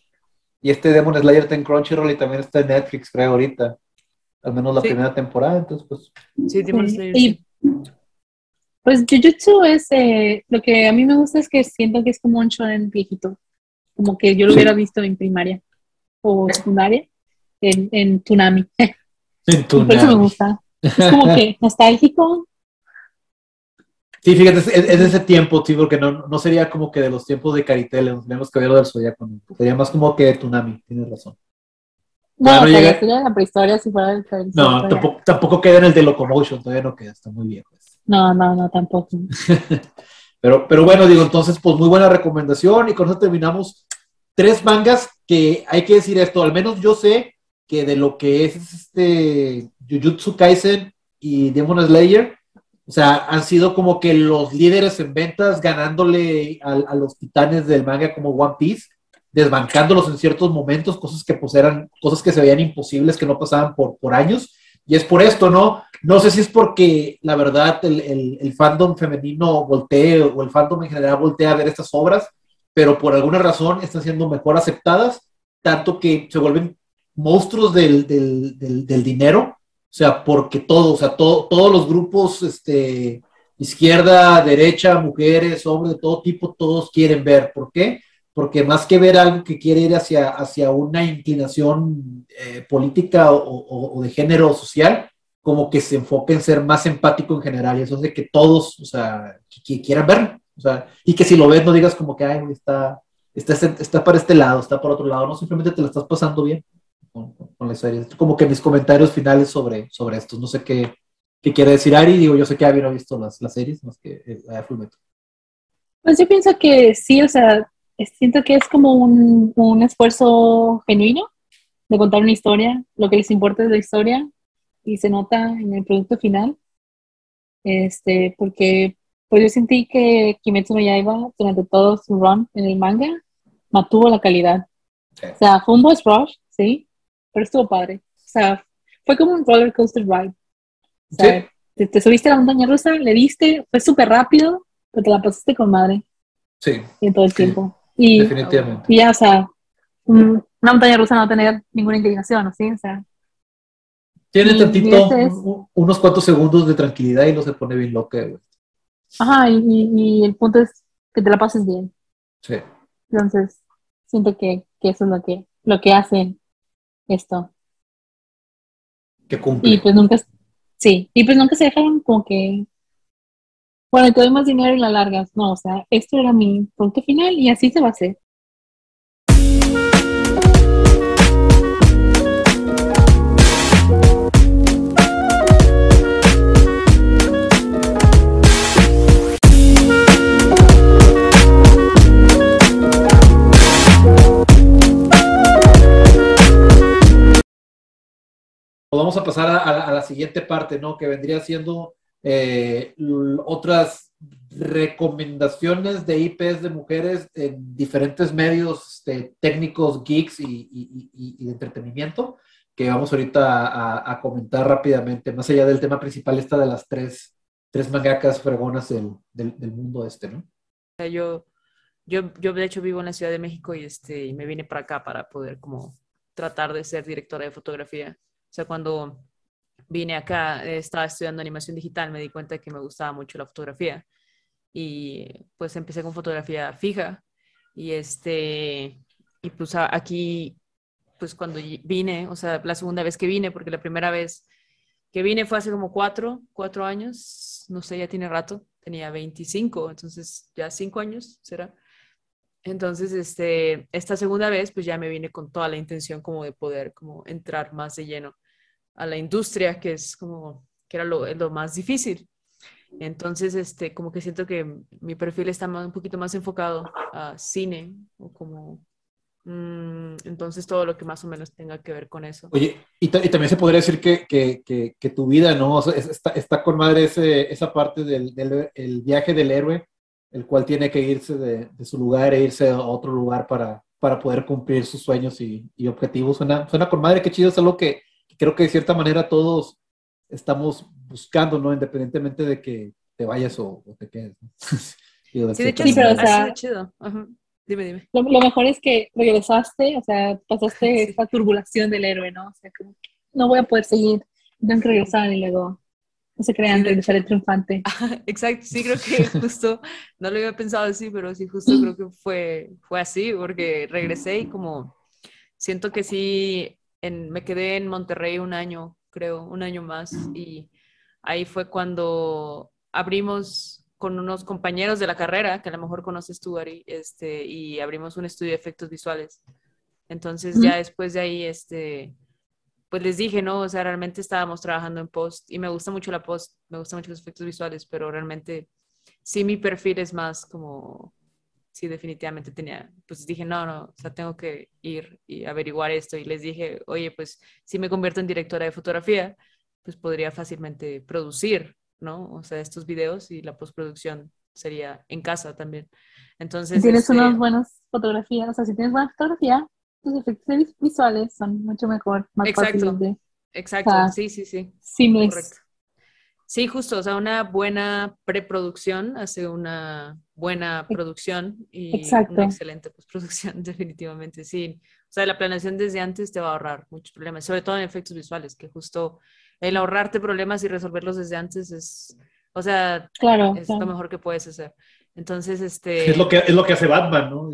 Y este Demon Slayer está en Crunchyroll y también está en Netflix, creo, ahorita. Al menos la primera temporada, entonces pues... Sí, Demon Slayer. Y, pues Jujutsu es, eh, lo que a mí me gusta es que siento que es como un shonen viejito. Como que yo lo hubiera visto en primaria o secundaria, en, en Tsunami. En Tsunami. Por eso me gusta. Es como que nostálgico, Sí, fíjate, es, de ese tiempo, sí, porque no, no sería como que de los tiempos de Caritel, no tenemos ver del Zodiaco, sería más como que de Tunami, tienes razón. No, no llega... en la prehistoria si fuera el No, tampoco, tampoco queda en el de Locomotion, todavía no queda, está muy viejo. No, no, no, tampoco. pero, pero bueno, digo, entonces, pues muy buena recomendación y con eso terminamos tres mangas que hay que decir esto, al menos yo sé que de lo que es este Jujutsu Kaisen y Demon Slayer, o sea, han sido como que los líderes en ventas ganándole a, los titanes del manga como One Piece, desbancándolos en ciertos momentos, cosas que pues eran, cosas que se veían imposibles, que no pasaban por, por años. Y es por esto, ¿no? No sé si es porque la verdad el, el, fandom femenino voltee o el fandom en general voltea a ver estas obras, pero por alguna razón están siendo mejor aceptadas, tanto que se vuelven monstruos del, del, del, del dinero o sea, porque todos, o sea, todos los grupos, este, izquierda, derecha, mujeres, hombres de todo tipo, todos quieren ver. ¿Por qué? Porque más que ver algo que quiere ir hacia, hacia una inclinación eh, política o, de género social, como que se enfoque en ser más empático en general. Y eso es de que todos, o sea, que, quieran verlo. O sea, y que si lo ves no digas como que, ay, está, está, está para este lado, está por otro lado, no, simplemente te lo estás pasando bien con, la serie. Como que mis comentarios finales sobre, sobre esto. No sé qué, qué quiere decir Ari. Digo, yo sé que Ari no ha visto las, las series, más que eh, Pues yo pienso que sí, o sea, siento que es como un, un esfuerzo genuino de contar una historia. Lo que les importa es la historia y se nota en el producto final. Este, porque pues yo sentí que Kimetsu no Yaiba durante todo su run en el manga mantuvo la calidad. O sea, fue un boss rush, sí, pero estuvo padre. O sea, fue como un roller coaster ride. O sea, te, subiste a la montaña rusa, le diste, fue súper rápido, pero te la pasaste con madre. Sí. En todo el tiempo. Y, definitivamente. Y ya, o sea, una montaña rusa no va a tener ninguna inclinación, ¿sí? O sea. Tiene tantito, unos cuantos segundos de tranquilidad y no se pone bien loca, güey. Ajá, y, y, el punto es que te la pases bien. Sí. Entonces, siento que, que eso es lo que, lo que hace esto. Que cumple. Y pues nunca, sí, y pues nunca se dejaron como que, bueno, te doy más dinero y la largas. No, o sea, esto era mi punto final y así se va a hacer. Vamos a pasar a, la siguiente parte, ¿no? Que vendría siendo eh, otras recomendaciones de IPs de mujeres en diferentes medios este, técnicos, geeks y, de entretenimiento, que vamos ahorita a, comentar rápidamente, más allá del tema principal, esta de las tres, tres mangakas fregonas del, del, mundo este, ¿no? Yo, yo, yo de hecho vivo en la Ciudad de México y, este, y me vine para acá para poder como tratar de ser directora de fotografía sea, cuando vine acá, estaba estudiando animación digital, me di cuenta de que me gustaba mucho la fotografía. Y pues empecé con fotografía fija. Y este, y pues aquí, pues cuando vine, o sea, la segunda vez que vine, porque la primera vez que vine fue hace como cuatro, cuatro años, no sé, ya tiene rato, tenía 25, entonces ya cinco años será. Entonces, este, esta segunda vez, pues ya me vine con toda la intención como de poder como entrar más de lleno a la industria, que es como, que era lo, lo más difícil. Entonces, este, como que siento que mi perfil está un poquito más enfocado a cine o como... Mm, entonces, todo lo que más o menos tenga que ver con eso. Oye, y, también se podría decir que, que, que, tu vida, ¿no? está, está, con madre ese, esa parte del, del el viaje del héroe, el cual tiene que irse de, de, su lugar e irse a otro lugar para, para poder cumplir sus sueños y, y objetivos. Suena, suena con madre, qué chido, es algo que, creo que de cierta manera todos estamos buscando, ¿no? Independientemente de que te vayas o, te quedes. sí, de hecho, sí, pero, o sea, chido. Dime, dime. Lo, mejor es que regresaste, o sea, pasaste esta turbulación del héroe, ¿no? O sea, como que no voy a poder seguir, tengo que regresar y luego no se crean, regresar el triunfante. Exacto, sí, creo que justo, no lo había pensado así, pero sí, justo creo que fue, fue así, porque regresé y como siento que sí me quedé en Monterrey un año, creo, un año más, y ahí fue cuando abrimos con unos compañeros de la carrera, que a lo mejor conoces tú, Ari, este, y abrimos un estudio de efectos visuales. Entonces ya después de ahí, este, pues les dije, ¿no? O sea, realmente estábamos trabajando en post y me gusta mucho la post, me gustan mucho los efectos visuales, pero realmente sí mi perfil es más como sí, definitivamente tenía, pues dije, no, no, o sea, tengo que ir y averiguar esto. Y les dije, oye, pues si me convierto en directora de fotografía, pues podría fácilmente producir, ¿no? O sea, estos videos y la postproducción sería en casa también. Entonces... Si tienes este unas buenas fotografías, o sea, si tienes buena fotografía, tus efectos visuales son mucho mejor, más Exacto. de... Exacto, sí, sí, sí. Sí, Correcto. Sí, justo, o sea, una buena preproducción hace una buena producción y una excelente postproducción, definitivamente, sí. O sea, la planeación desde antes te va a ahorrar muchos problemas, sobre todo en efectos visuales, que justo el ahorrarte problemas y resolverlos desde antes es, o sea, claro, es lo mejor que puedes hacer. Entonces, este... Es lo que, es lo que hace Batman, ¿no?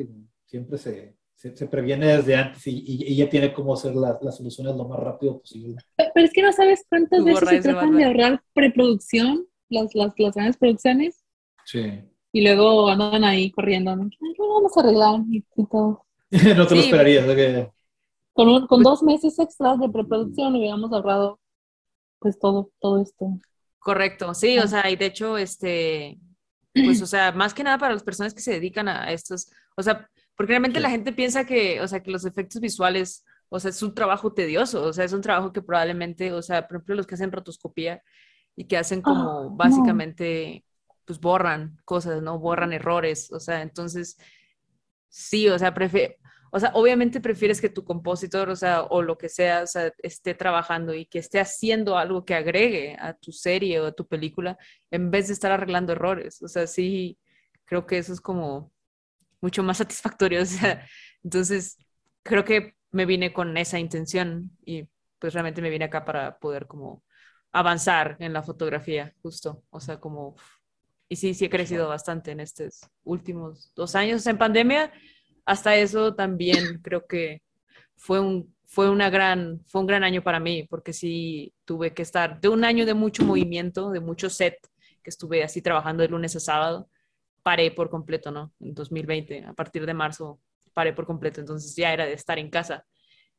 Siempre se, se, previene desde antes y, y, ya tiene cómo hacer las, las soluciones lo más rápido posible. Pero es que no sabes cuántas veces se tratan de ahorrar preproducción, las, las, las grandes producciones. Sí. Y luego andan ahí corriendo. ¿no? vamos a arreglar y, todo. no te lo esperarías. Con, con dos meses extras de preproducción hubiéramos ahorrado pues todo, todo esto. Correcto, sí, o ah. sea, y de hecho, este, pues, o sea, más que nada para las personas que se dedican a estos, o sea, porque realmente la gente piensa que, o sea, que los efectos visuales, o sea, es un trabajo tedioso, o sea, es un trabajo que probablemente, o sea, por ejemplo, los que hacen rotoscopía y que hacen como ah, básicamente, pues borran cosas, ¿no? Borran errores, o sea, entonces, sí, o sea, o sea, obviamente prefieres que tu compositor, o sea, o lo que sea, o sea, esté trabajando y que esté haciendo algo que agregue a tu serie o a tu película en vez de estar arreglando errores. O sea, sí, creo que eso es como mucho más satisfactorio. O sea, entonces, creo que me vine con esa intención y pues realmente me vine acá para poder como avanzar en la fotografía, justo. O sea, como... Y sí, sí he crecido bastante en estos últimos dos años en pandemia. Hasta eso también creo que fue un, fue, una gran, fue un gran año para mí, porque sí tuve que estar de un año de mucho movimiento, de mucho set, que estuve así trabajando de lunes a sábado, paré por completo, ¿no? En 2020, a partir de marzo, paré por completo, entonces ya era de estar en casa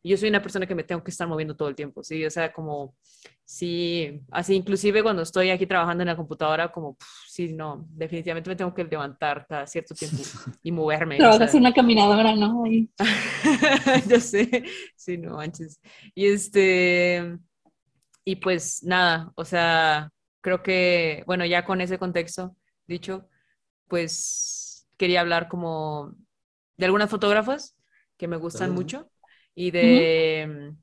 yo soy una persona que me tengo que estar moviendo todo el tiempo, ¿sí? O sea, como, sí, así inclusive cuando estoy aquí trabajando en la computadora, como, sí, no, definitivamente me tengo que levantar cada cierto tiempo y moverme. Trabajas una caminadora, ¿no? yo sé, sí, no manches. Y este, y pues nada, o sea, creo que, bueno, ya con ese contexto dicho, pues quería hablar como de algunas fotógrafas que me gustan mucho y de,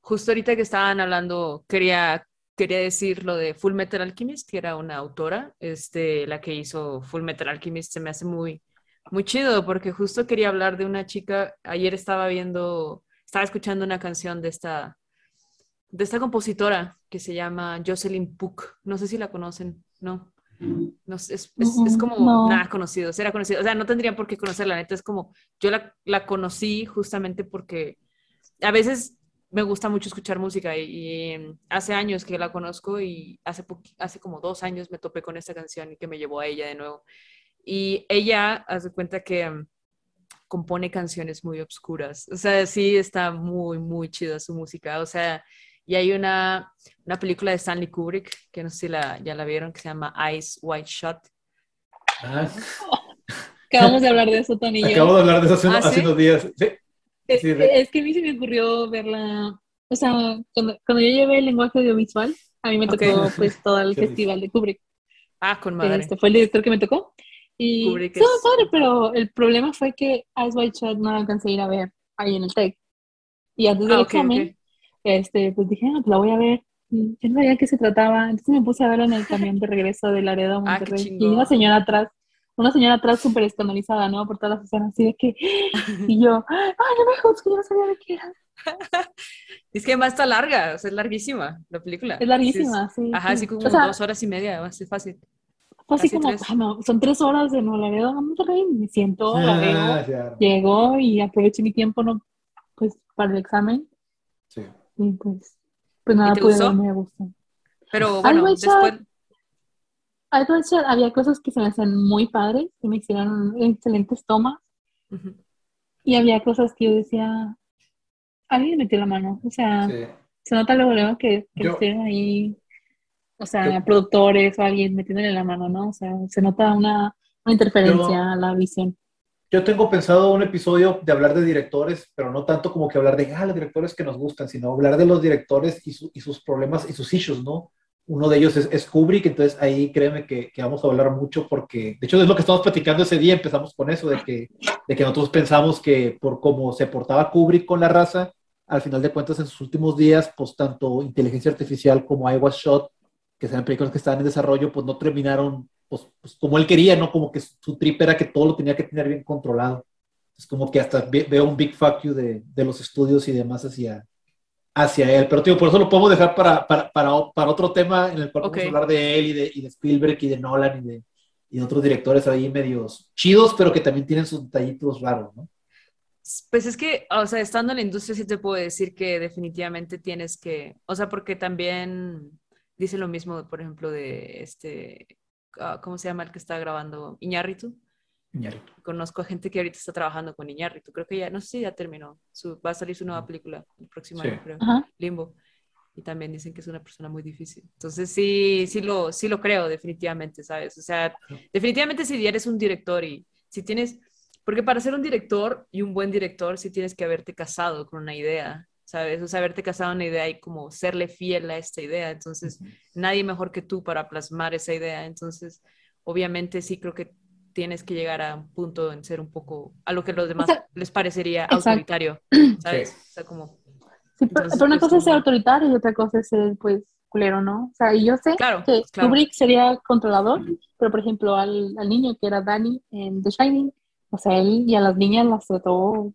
justo ahorita que estaban hablando, quería, quería decir lo de Full Metal Alchemist, que era una autora, este, la que hizo Full Metal Alchemist, se me hace muy, muy chido, porque justo quería hablar de una chica, ayer estaba viendo, estaba escuchando una canción de esta, de esta compositora que se llama Jocelyn Puck, no sé si la conocen, ¿no? No, es, es, es como nada conocido, será conocido, o sea, no tendrían por qué conocerla, neta, es como, yo la, la conocí justamente porque a veces me gusta mucho escuchar música y, em, hace años que la conozco y hace, hace como dos años me topé con esta canción y que me llevó a ella de nuevo. Y ella, hace cuenta que em, compone canciones muy obscuras, o sea, sí está muy, muy chida su música, o sea, y hay una, una película de Stanley Kubrick, que no sé si la, ya la vieron, que se llama Ice White Shot. Ah. Acabamos de hablar de eso, Tony. Acabamos de hablar de eso hace, ¿Ah, unos días. Es, que a mí se me ocurrió verla, o sea, cuando, cuando yo llevé el lenguaje audiovisual, a mí me tocó pues todo el festival de Kubrick. Ah, con madre. Este fue el director que me tocó. Y Kubrick es... padre, pero el problema fue que Ice White Shot no alcancé a ir a ver ahí en el TEC. Y antes del ah, examen, este, pues dije, no, pues la voy a ver. Y yo no sabía de qué se trataba. Entonces me puse a verla en el camión de regreso de Laredo a ah, Monterrey. y una señora atrás, una señora atrás súper escandalizada, ¿no? Por todas las escenas, así de que. Y yo, ay, no me juzgues, yo no sabía de qué era. es que además está larga, o sea, es larguísima la película. Es larguísima, sí. Ajá, así como dos horas y media, así fácil. Fue así como, ah, no, son tres horas de Nuevo Laredo a Monterrey, me siento, la veo, llego y aproveché mi tiempo, ¿no? Pues para el examen. Y pues, pues nada, pues me gustó. Pero bueno, después... había cosas que se me hacían muy padres, que me hicieron excelentes tomas. Y había cosas que yo decía, alguien metió la mano. O sea, se nota luego, que, que estén ahí, o sea, productores o alguien metiéndole la mano, ¿no? O sea, se nota una, una interferencia a la visión. Yo tengo pensado un episodio de hablar de directores, pero no tanto como que hablar de ah, los directores que nos gustan, sino hablar de los directores y, sus problemas y sus issues, ¿no? Uno de ellos es, Kubrick, entonces ahí créeme que, que, vamos a hablar mucho porque, de hecho, es lo que estamos platicando ese día, empezamos con eso, de que, de que nosotros pensamos que por cómo se portaba Kubrick con la raza, al final de cuentas en sus últimos días, pues tanto inteligencia artificial como I Was Shot, que sean películas que estaban en desarrollo, pues no terminaron pues, pues, como él quería, ¿no? Como que su trip era que todo lo tenía que tener bien controlado. Es como que hasta veo un big fuck you de, de los estudios y demás hacia, hacia él. Pero, tío, por eso lo podemos dejar para, para, para, para otro tema en el cual podemos hablar de él y de, y de, Spielberg y de Nolan y de, y de otros directores ahí medios chidos, pero que también tienen sus detallitos raros, ¿no? Pues es que, o sea, estando en la industria sí te puedo decir que definitivamente tienes que, o sea, porque también dice lo mismo, por ejemplo, de este Ah, ¿cómo se llama el que está grabando? Iñárritu. Iñárritu. Conozco a gente que ahorita está trabajando con Iñárritu. Creo que ya, no sé si ya terminó. Su, va a salir su nueva película el próximo año, creo. Limbo. Y también dicen que es una persona muy difícil. Entonces sí, sí lo, sí lo creo, definitivamente, ¿sabes? O sea, definitivamente si eres un director y si tienes, porque para ser un director y un buen director, sí tienes que haberte casado con una idea. ¿Sabes? O sea, haberte casado una idea y como serle fiel a esta idea. Entonces, nadie mejor que tú para plasmar esa idea. Entonces, obviamente sí creo que tienes que llegar a un punto en ser un poco a lo que a los demás les parecería autoritario, ¿sabes? O sea, como... Sí, pero, una pues, cosa es ser autoritario y otra cosa es ser, pues, culero, ¿no? O sea, y yo sé que Kubrick sería controlador, pero, por ejemplo, al, al, niño que era Danny en The Shining, o sea, él y a las niñas las trató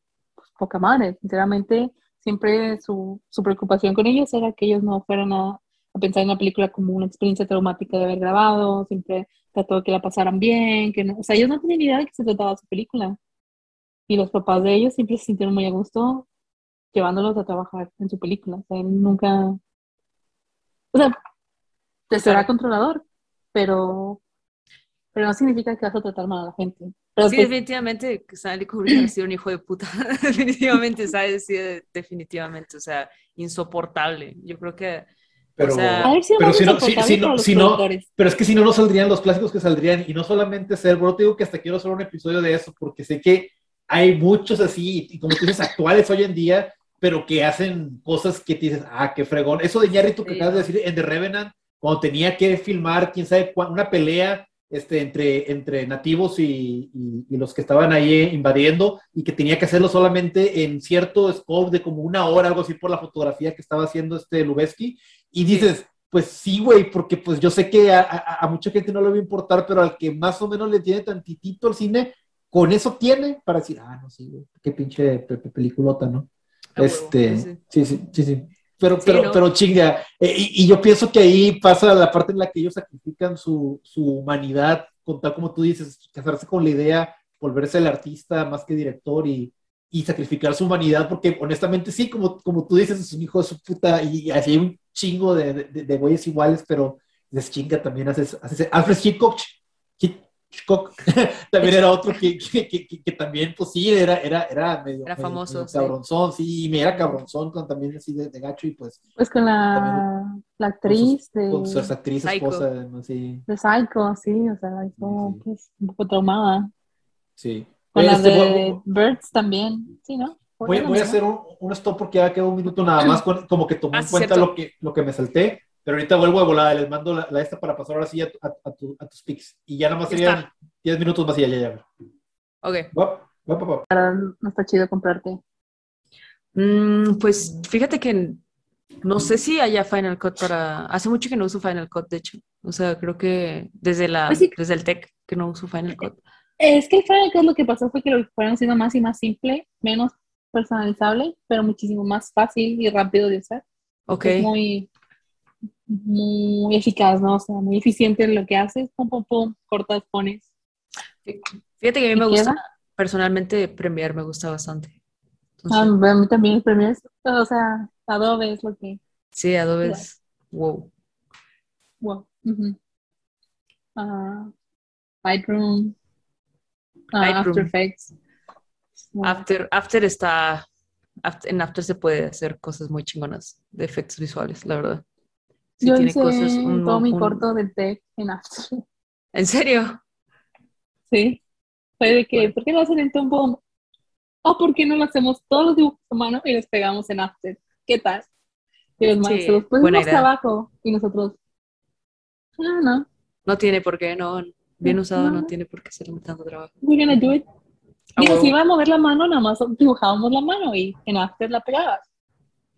poca madre. Sinceramente, siempre su, su preocupación con ellos era que ellos no fueran a, a pensar en la película como una experiencia traumática de haber grabado, siempre trató de que la pasaran bien, que no, o sea, ellos no tenían idea de que se trataba su película. Y los papás de ellos siempre se sintieron muy a gusto llevándolos a trabajar en su película. O sea, él nunca, o sea, te será controlador, pero, pero no significa que vas a tratar mal a la gente. Pero Sí, pues, definitivamente que Stanley Kubrick ha sido un hijo de puta. definitivamente, ¿sabes? Sí, definitivamente, o sea, insoportable. Yo creo que, Pero, O sea, pero si no, si, si no, si no, pero es que si no, no saldrían los clásicos que saldrían, y no solamente ser, bro, te digo que hasta quiero hacer un episodio de eso, porque sé que hay muchos así, y como tú dices, actuales hoy en día, pero que hacen cosas que te dices, ah, qué fregón. Eso de Ñarrito que Sí, acabas de decir en The Revenant, cuando tenía que filmar, quién sabe, una pelea este, entre, entre nativos y, y- y los que estaban ahí eh, invadiendo, y que tenía que hacerlo solamente en cierto scope de como una hora, algo así, por la fotografía que estaba haciendo este Lubeski, y dices, pues sí, güey, porque pues yo sé que a, a- a mucha gente no le va a importar, pero al que más o menos le tiene tantitito el cine, con eso tiene para decir, ah, no, sí, güey, qué pinche pe- pe- peliculota, ¿no? este, sí, sí, sí, sí. Pero, Sí, pero, ¿no? pero chinga, eh, y, y yo pienso que ahí pasa la parte en la que ellos sacrifican su, su humanidad, con tal como tú dices, casarse con la idea, volverse el artista más que director y, y sacrificar su humanidad, porque honestamente sí, como, como tú dices, es un hijo de su puta, y así hay un chingo de, de, de güeyes iguales, pero les chinga también, haces, haces Alfred Hitchcock, Hitchcock también era otro que, que, que, que, que también, pues sí, era, era, era medio, Era famoso, medio sí. cabronzón, sí, y me era cabronzón con, también así de, de gacho, y pues Pues con la, la actriz de, con su actriz Psycho. esposa, ¿no? sí, de Psycho, sí, o sea, hizo, Sí, sí. pues, un poco traumada. sí. Con la Este, de voy- Birds también, sí, ¿no? Voy, voy a hacer un, un stop porque ya quedó un minuto nada más, con- como que tomé Ah, en cuenta cierto. lo que, lo que me salté, pero ahorita vuelvo de volada, les mando la, la esta para pasar ahora sí a, tu- a, a tu- a tus pics. Y ya nada más serían está. 10 minutos más y ya, ya, ya. Ok. Va, va, va, va. No está chido comprarte. Mm, pues fíjate que no sé si haya Final Cut para... Hace mucho que no uso Final Cut, de hecho. O sea, creo que desde, la, Pues sí. desde el tech que no uso Final Cut. Es que el Final Cut lo que pasó fue que lo fueron haciendo más y más simple, menos personalizable, pero muchísimo más fácil y rápido de usar. Ok. Es muy, muy eficaz, ¿no? O sea, muy eficiente en lo que haces. Pum, pum, pum, cortas, pones. Fíjate que a mí ¿Y me gusta, queda? personalmente, Premiere me gusta bastante. Ah, a mí también Premiere, es- o sea, Adobe es lo que, sí, Adobe es... Wow. wow. Ah, Lightroom, ah, Lightroom. After Effects. Wow. After, After está... After- en After se puede hacer cosas muy chingonas de efectos visuales, la verdad. Sí, Yo tiene hice cosas, un- todo mi un- corto de tech en After. ¿En serio? Sí. Fue de que, Bueno. ¿por qué no hacen en Tom Bomb? ¿O por qué no lo hacemos todos los dibujos a mano y los pegamos en After? ¿Qué tal? Y los maestros, pues buena más trabajo. Y nosotros, ah, no, No tiene por qué, no. Bien usado no no. tiene por qué ser tanto trabajo. we're gonna do it. Ah, Digo, huevo. si iba a mover la mano, nada más dibujábamos la mano y en After la pegabas.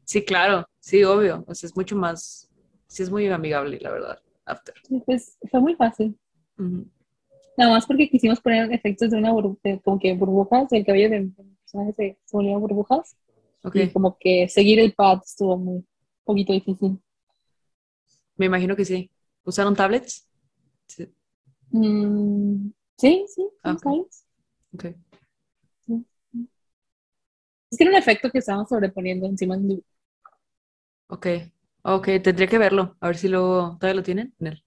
Sí, claro, sí, obvio. O sea, es mucho más, sí es muy amigable, la verdad, After. Pues fue muy fácil. Ujú. Nada más porque quisimos poner efectos de una burbuja, como que burbujas, el cabello de personaje se, se volvía burbujas. Ok, Y como que seguir el pad estuvo muy poquito difícil. me imagino que sí. ¿Usaron tablets? Sí, Mm, sí, sí, Ah, sí, ¿sabes? ok. Es que era un efecto que estábamos sobreponiendo encima del. Ok, ok, tendría que verlo. A ver si luego, ¿todavía lo tienen?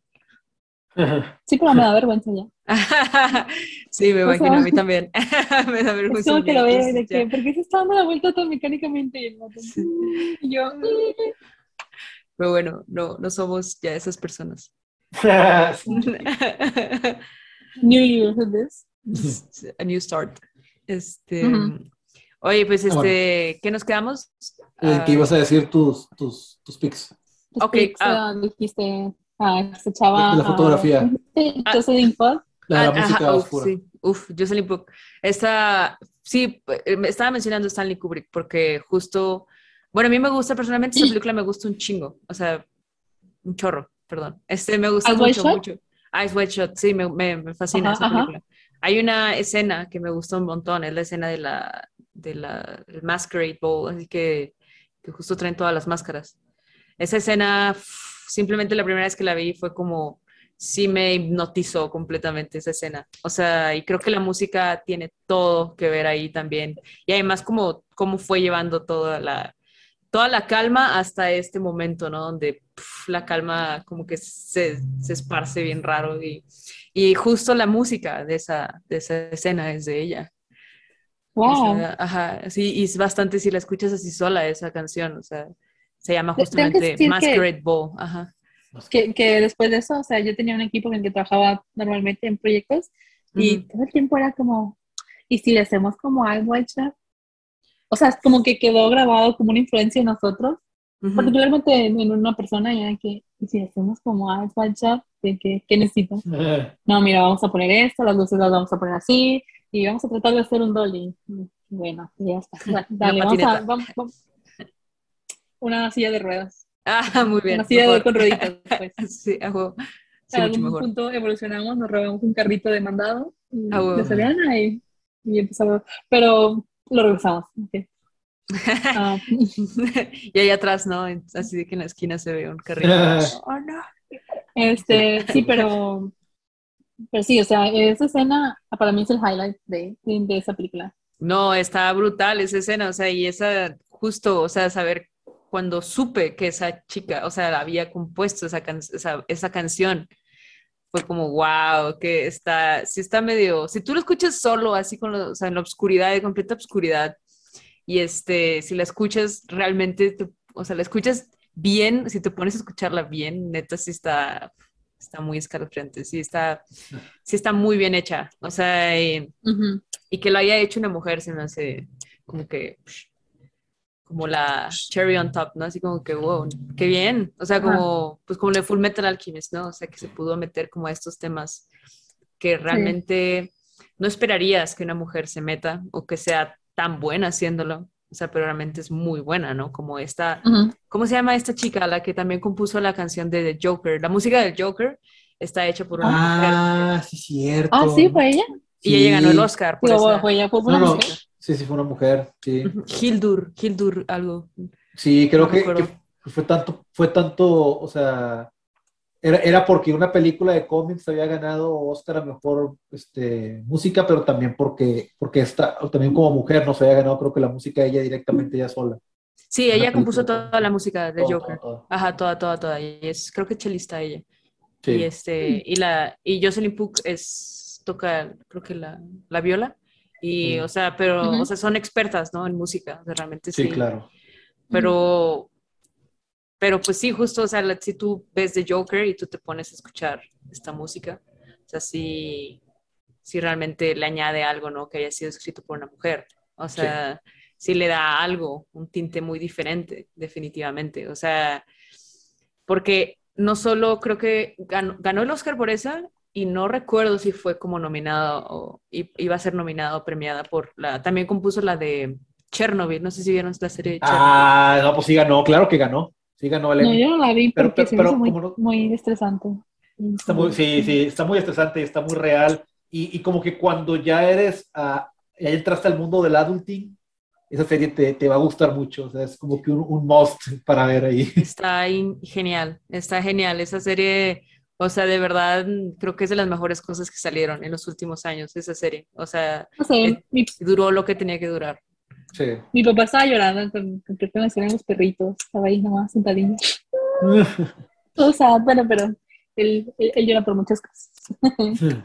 Sí, pero me da vergüenza ya. Sí, me O imagino, a sea, mí también. Me da Es vergüenza. como que lo veo de que, ¿por qué se está dando la vuelta tan mecánicamente? Y, el vato, Sí. y yo, Pero bueno, no, no somos ya esas personas. New Year this. A new start. Este. Oye, pues Ah, bueno. este, ¿qué nos quedamos? Eh, Ah, ¿Qué ibas a decir tus, tus, tus pics? Tus Ok, pics, ah. ah, dijiste, ah, esta chava. La ah, fotografía. Ah. Jocelyn Fox. La la Ah, música ajá, uf, oscura. sí, uf, Jocelyn Book. Esta, sí, eh, me estaba mencionando Stanley Kubrick porque justo, bueno, a mí me gusta personalmente esta película, me gusta un chingo, o sea, un chorro, perdón. Este me gusta ¿Eyes Wide mucho, Shut? mucho. Eyes Wide Shut, sí, me, me, me fascina Ajá, esa ajá. película. Hay una escena que me gusta un montón, es la escena de la, de la Masquerade Ball, así que, que justo traen todas las máscaras. Esa escena, simplemente la primera vez que la vi fue como, sí me hipnotizó completamente esa escena. O sea, y creo que la música tiene todo que ver ahí también. Y además como cómo fue llevando toda la, toda la calma hasta este momento, ¿no? Donde la calma como que se, se esparce bien raro y, y, justo la música de esa, de esa escena es de ella. Wow. ajá, sí, y es bastante si la escuchas así sola esa canción, o sea, se llama justamente Masquerade Ball, ajá. Que, que, después de eso, o sea, yo tenía un equipo en el que trabajaba normalmente en proyectos y todo el tiempo era como, ¿y si le hacemos como algo al chat? O sea, es como que quedó grabado como una influencia en nosotros, particularmente en, una persona ya que, ¿y si hacemos como algo al chat? ¿Qué, qué necesitas? no, mira, vamos a poner esto, las luces las vamos a poner así y vamos a tratar de hacer un dolly. Bueno, ya está. Dale, vamos a, vamos, una silla de ruedas. Ah, muy bien. Una silla de con rueditas. Pues. sí, a Sí, a algún punto evolucionamos, nos robamos un carrito de mandado y de Selena y, y empezamos. Pero lo regresamos. Okay. Ah. y ahí atrás, ¿no? Así de que en la esquina se ve un carrito. oh, no. Este, sí, pero, pero sí, o sea, esa escena para mí es el highlight de, de esa película. No, está brutal esa escena, o sea, y esa, justo, o sea, saber cuando supe que esa chica, o sea, había compuesto esa, esa, esa, canción, fue como, wow, que está, si está medio, si tú lo escuchas solo, así con, o sea, en la oscuridad, de completa oscuridad, y este, si la escuchas realmente, o sea, la escuchas bien, si te pones a escucharla bien, neta, sí está, está muy escalofriante, sí está, sí está muy bien hecha, o sea, y, y que lo haya hecho una mujer se me hace como que como la cherry on top, ¿no? Así como que, wow, qué bien. O sea, como, pues como el Full Metal Alchemist, ¿no? O sea, que se pudo meter como a estos temas que realmente no esperarías que una mujer se meta o que sea tan buena haciéndolo. O sea, pero realmente es muy buena, ¿no? Como esta, ¿cómo se llama esta chica? La que también compuso la canción de The Joker. La música del Joker está hecha por una mujer. Ah, sí, cierto. Ah, sí, fue ella. Y ella ganó el Oscar por Fue ella, fue una mujer. Sí, sí, fue una mujer, sí. Hildur, Hildur, algo. Sí, creo que, fue tanto, fue tanto, o sea, era, era, porque una película de cómics había ganado Oscar a mejor este, música, pero también porque, porque está, también como mujer no se había ganado, creo que la música ella directamente ella sola. Sí, ella compuso toda la música de Joker. Ajá, toda, toda, toda. Y es, creo que chelista ella. Sí. Y este, y la, y Jocelyn Puck es, toca, creo que la, la viola. Y, o sea, pero, o sea, son expertas, ¿no? En música, realmente sí. Sí, claro. Pero, pero pues sí, justo, o sea, si tú ves The Joker y tú te pones a escuchar esta música, o sea, sí, sí realmente le añade algo, ¿no? Que haya sido escrito por una mujer. O sea, sí, le da algo, un tinte muy diferente, definitivamente. O sea, porque no solo creo que ganó, ganó el Oscar por esa, y no recuerdo si fue como nominado o iba a ser nominado o premiada por la, también compuso la de Chernobyl, no sé si vieron la serie de Chernobyl. Ah, no, pues sí ganó, claro que ganó, sí ganó el No, yo no la vi porque pero, muy, muy, estresante. Está muy, sí, sí, está muy estresante, está muy real y, y como que cuando ya eres, uh, ya entraste al mundo del adulting, esa serie te, te, va a gustar mucho, o sea, es como que un, un must para ver ahí. Está genial, está genial, esa serie o sea, de verdad, creo que es de las mejores cosas que salieron en los últimos años, esa serie. O sea, duró lo que tenía que durar. Sí. Mi papá estaba llorando con, que me salían los perritos. Estaba ahí nomás sentadillo. o sea, bueno, pero él, él, llora por muchas cosas.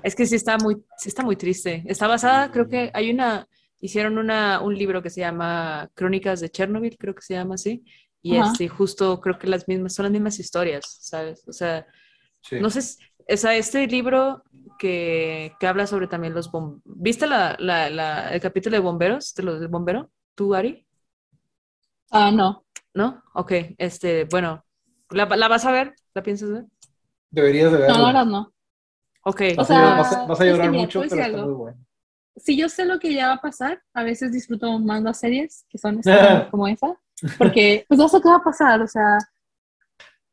es que sí está muy, sí está muy triste. Está basada, creo que hay una, hicieron una, un libro que se llama Crónicas de Chernobyl, creo que se llama así. Y este, justo creo que las mismas, son las mismas historias, ¿sabes? O sea, no sé, es este libro que, que, habla sobre también los bomberos. ¿Viste la, la, el capítulo de bomberos, de los del bombero? ¿Tú, Ari? Ah, no. ¿No? Ok, este, bueno, ¿la, ¿la, vas a ver? ¿La piensas ver? Deberías de verla. No, ahora no. Ok. O sea, vas, a, llorar mucho, pero está muy bueno. Si yo sé lo que ya va a pasar, a veces disfruto más las series que son como esa, porque pues ya sé qué va a pasar, o sea,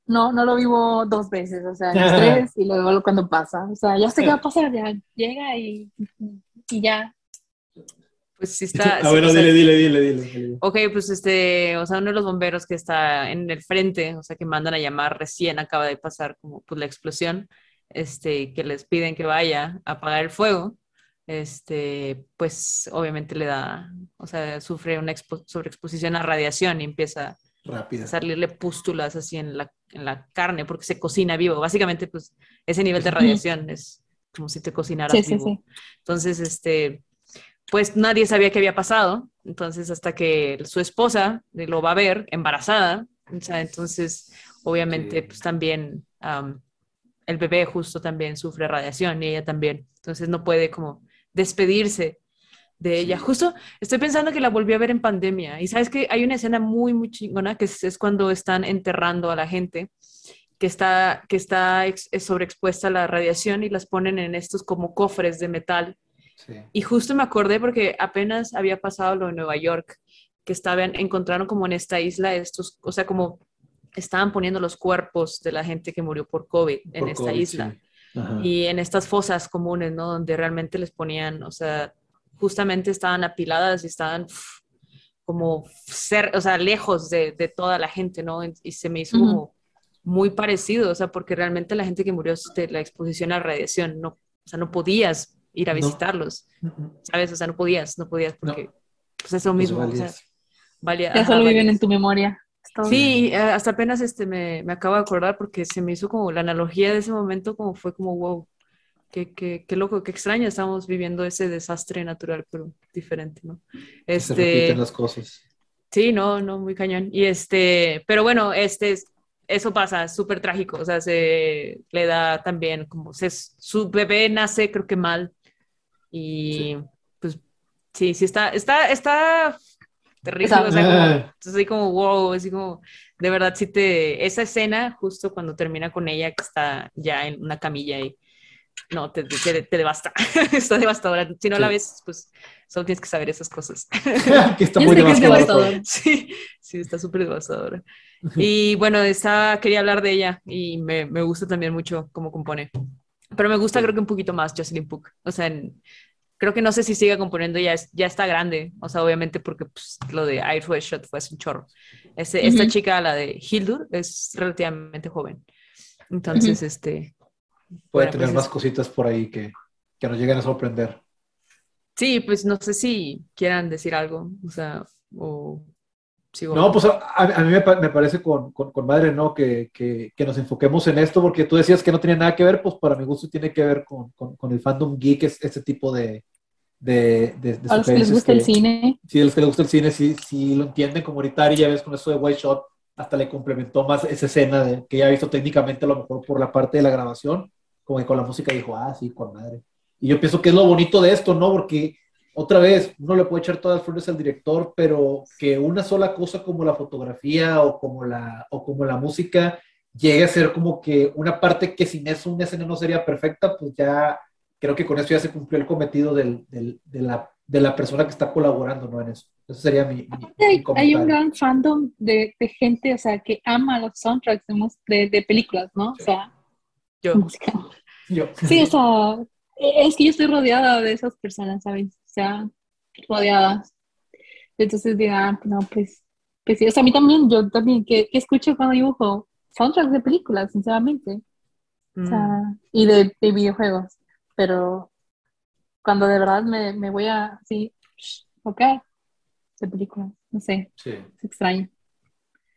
no, no lo vivo dos veces, o sea, tres y luego cuando pasa, o sea, ya sé qué va a pasar, ya llega y, y ya. Pues sí está. Ah, bueno, o sea, dile, dile, dile. Ok, pues dile, o bueno, sea, dile, dile, dile, dile. Ok, este, o sea, uno de los bomberos que está en el frente, o sea, que mandan a llamar recién acaba de pasar como pues la explosión, este, que les piden que vaya a apagar el fuego, este, pues obviamente le da, o sea, sufre una expo- sobreexposición a radiación y empieza Rápida. a salirle pústulas así en la, en la carne porque se cocina vivo. Básicamente, pues ese nivel de radiación es como si te cocinaras Sí, sí, vivo. sí. Entonces, este, pues nadie sabía qué había pasado. Entonces, hasta que su esposa lo va a ver embarazada, o sea, entonces, obviamente, Sí. pues también am, el bebé justo también sufre radiación y ella también. Entonces, no puede como despedirse de ella. Sí. Justo estoy pensando que la volví a ver en pandemia. Y sabes que hay una escena muy, muy chingona que es, es cuando están enterrando a la gente que está, que está ex- es sobreexpuesta a la radiación y las ponen en estos como cofres de metal. Sí. Y justo me acordé porque apenas había pasado lo de Nueva York, que estaban, encontraron como en esta isla estos, o sea, como estaban poniendo los cuerpos de la gente que murió por COVID en esta COVID, isla sí. Ajá. y en estas fosas comunes, ¿no? Donde realmente les ponían, o sea, justamente estaban apiladas y estaban como ser, o sea, lejos de, de toda la gente, ¿no? Y se me hizo como muy parecido, o sea, porque realmente la gente que murió de la exposición a radiación, no, o sea, no podías ir a No. visitarlos, Ujú. ¿sabes? O sea, no podías, no podías No. porque pues es lo Pues mismo, o sea, valía, Ya solo viven en tu memoria. Sí, eh, hasta apenas este me, me acabo de acordar porque se me hizo como la analogía de ese momento, como fue como, wow, qué, qué, qué loco, qué extraño, estamos viviendo ese desastre natural, pero diferente, ¿no? Que Se repiten Este, las cosas. sí, no, no, muy cañón. Y este, pero bueno, este, es- eso pasa, es súper trágico, o sea, se le da también como, se, su bebé nace creo que mal y pues sí, sí está, está, está terrible, o sea, como, así como, wow, así como, de verdad, sí te, esa escena justo cuando termina con ella que está ya en una camilla y no, te, te, te devasta, está devastadora. Si no la Sí. ves, pues solo tienes que saber esas cosas. que está muy sé que es devastador. devastador. Sí, sí, está súper devastadora. Y bueno, está, quería hablar de ella y me, me gusta también mucho cómo compone. Pero me gusta Sí. creo que un poquito más Jocelyn Puck. O sea, en- creo que no sé si siga componiendo, ya, es- ya está grande. O sea, obviamente porque pues, lo de West Shot fue un chorro. Este- Esta Ujú. chica, la de Hildur, es relativamente joven. Entonces, este... Puede bueno, tener pues más cosas por ahí que, que nos lleguen a sorprender. Sí, pues no sé si quieran decir algo. O sea, o... sigo- No, pues a, a mí me, me parece con, con- con madre, ¿no? Que, que- que nos enfoquemos en esto, porque tú decías que no tenía nada que ver, pues para mi gusto tiene que ver con, con- con el fandom geek, es, este tipo de, de, de, de A los que les gusta el que- cine. Sí, a los que les gusta el cine, sí, sí lo entienden, como ahorita Ari, ya ves con eso de White Shot, hasta le complementó más esa escena de, que ya ha visto técnicamente a lo mejor por la parte de la grabación, como que con la música dijo, ah, sí, con madre. Y yo pienso que es lo bonito de esto, ¿no? Porque otra vez, uno le puede echar todas las flores al director, pero que una sola cosa como la fotografía o como la, o como la música llegue a ser como que una parte que sin eso una escena no sería perfecta, pues ya creo que con eso ya se cumplió el cometido del, del- de, la, de la persona que está colaborando, ¿no? En eso. Eso sería mi, mi- mi Hay, hay un gran fandom de, de gente, o sea, que ama los soundtracks de, de, de películas, ¿no? O sea, Yo. música. Yo. Sí, o sea, e- es que yo estoy rodeada de esas personas, ¿sabes? Sea, rodeadas. Entonces diga, no, pues, pues sí, o sea, a mí también, yo también, que, que escucho cuando dibujo soundtracks de películas, sinceramente, o sea, Mm. y de, de videojuegos, pero cuando de verdad me, me voy a, sí, ok, de películas, no sé, Sí. es extraño.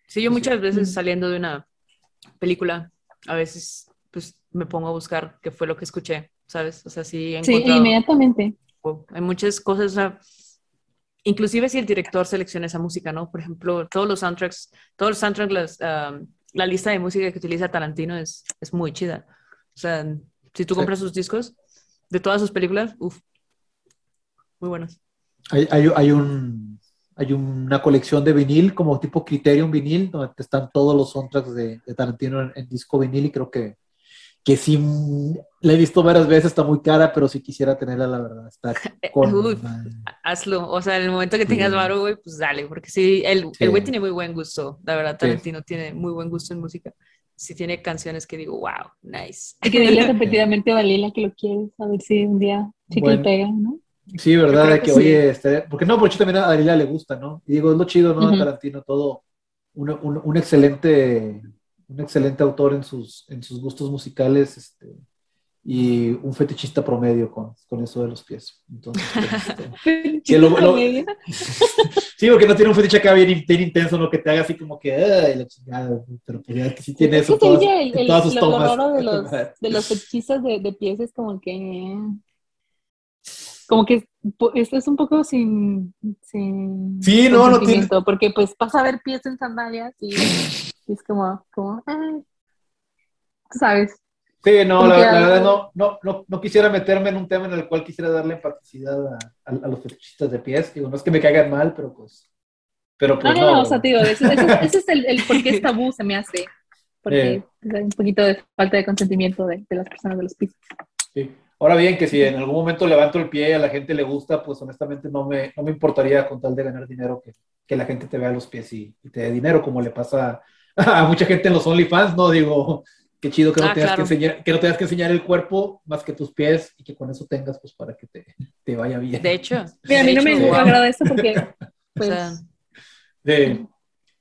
Sí, yo muchas veces Mm. saliendo de una película, a veces pues me pongo a buscar qué fue lo que escuché, ¿sabes? O sea, sí he Sí, encontrado, inmediatamente. Wow, hay muchas cosas, o sea, inclusive si el director selecciona esa música, ¿no? Por ejemplo, todos los soundtracks, todos los soundtracks, las, um, la lista de música que utiliza Tarantino es, es muy chida. O sea, si tú Sí. compras sus discos de todas sus películas, uff, muy buenos. Hay, hay, hay un, hay una colección de vinil, como tipo Criterion vinil, donde están todos los soundtracks de, de Tarantino en, en disco vinil y creo que, que sí, la he visto varias veces, está muy cara, pero sí quisiera tenerla, la verdad. Está con Uy, madre. hazlo. O sea, en el momento que tengas Sí. varo, güey, pues dale, porque sí, el, Sí. el güey tiene muy buen gusto, la verdad, Sí. Tarantino tiene muy buen gusto en música. Sí tiene canciones que digo, wow, nice. Hay que dile repetidamente a Valila que lo quieres, a ver si un día sí que Bueno. pega, ¿no? Sí, ¿verdad? De que que, sí. oye, este, porque no, porque también a Ariela le gusta, ¿no? Y digo, es lo chido, ¿no? Ujú. Tarantino, todo, un, un- un excelente, un excelente autor en sus, en sus gustos musicales, este, y un fetichista promedio con, con eso de los pies. Entonces, pues, este, Que lo- lo- sí, porque no tiene un fetiche acá bien, bien intenso, ¿no? Que te haga así como que, ay, la chingada, pero pues ya que sí tiene Es eso todas, el- en todas sus lo, tomas. de los, de los fetichistas de, de pies es como que como que esto es un poco sin, sin Sí, no, no tiene- porque pues vas a ver pies en sandalias y, y es como, como ah, tú sabes. Sí, no, la, la verdad no, no, no, no quisiera meterme en un tema en el cual quisiera darle empaticidad a, a- a los fetichistas de pies. Digo, no es que me caigan mal, pero pues. Pero No, pues no, no. no, o sea, digo, ese, ese- ese es el, el por qué es tabú, se me hace. Porque Eh. hay un poquito de falta de consentimiento de, de las personas de los pisos. Sí. Ahora bien, que si en algún momento levanto el pie y a la gente le gusta, pues honestamente no me, no me importaría con tal de ganar dinero que, que la gente te vea los pies y, y te dé dinero, como le pasa a, mucha gente en los OnlyFans, ¿no? Digo, qué chido que no, Ah, tengas claro. que, enseñar, que no tengas que enseñar el cuerpo más que tus pies y que con eso tengas, pues para que te, te vaya bien. De hecho. Mira, a mí no me hecho, wow. agrada eso porque, O pues, sea, De-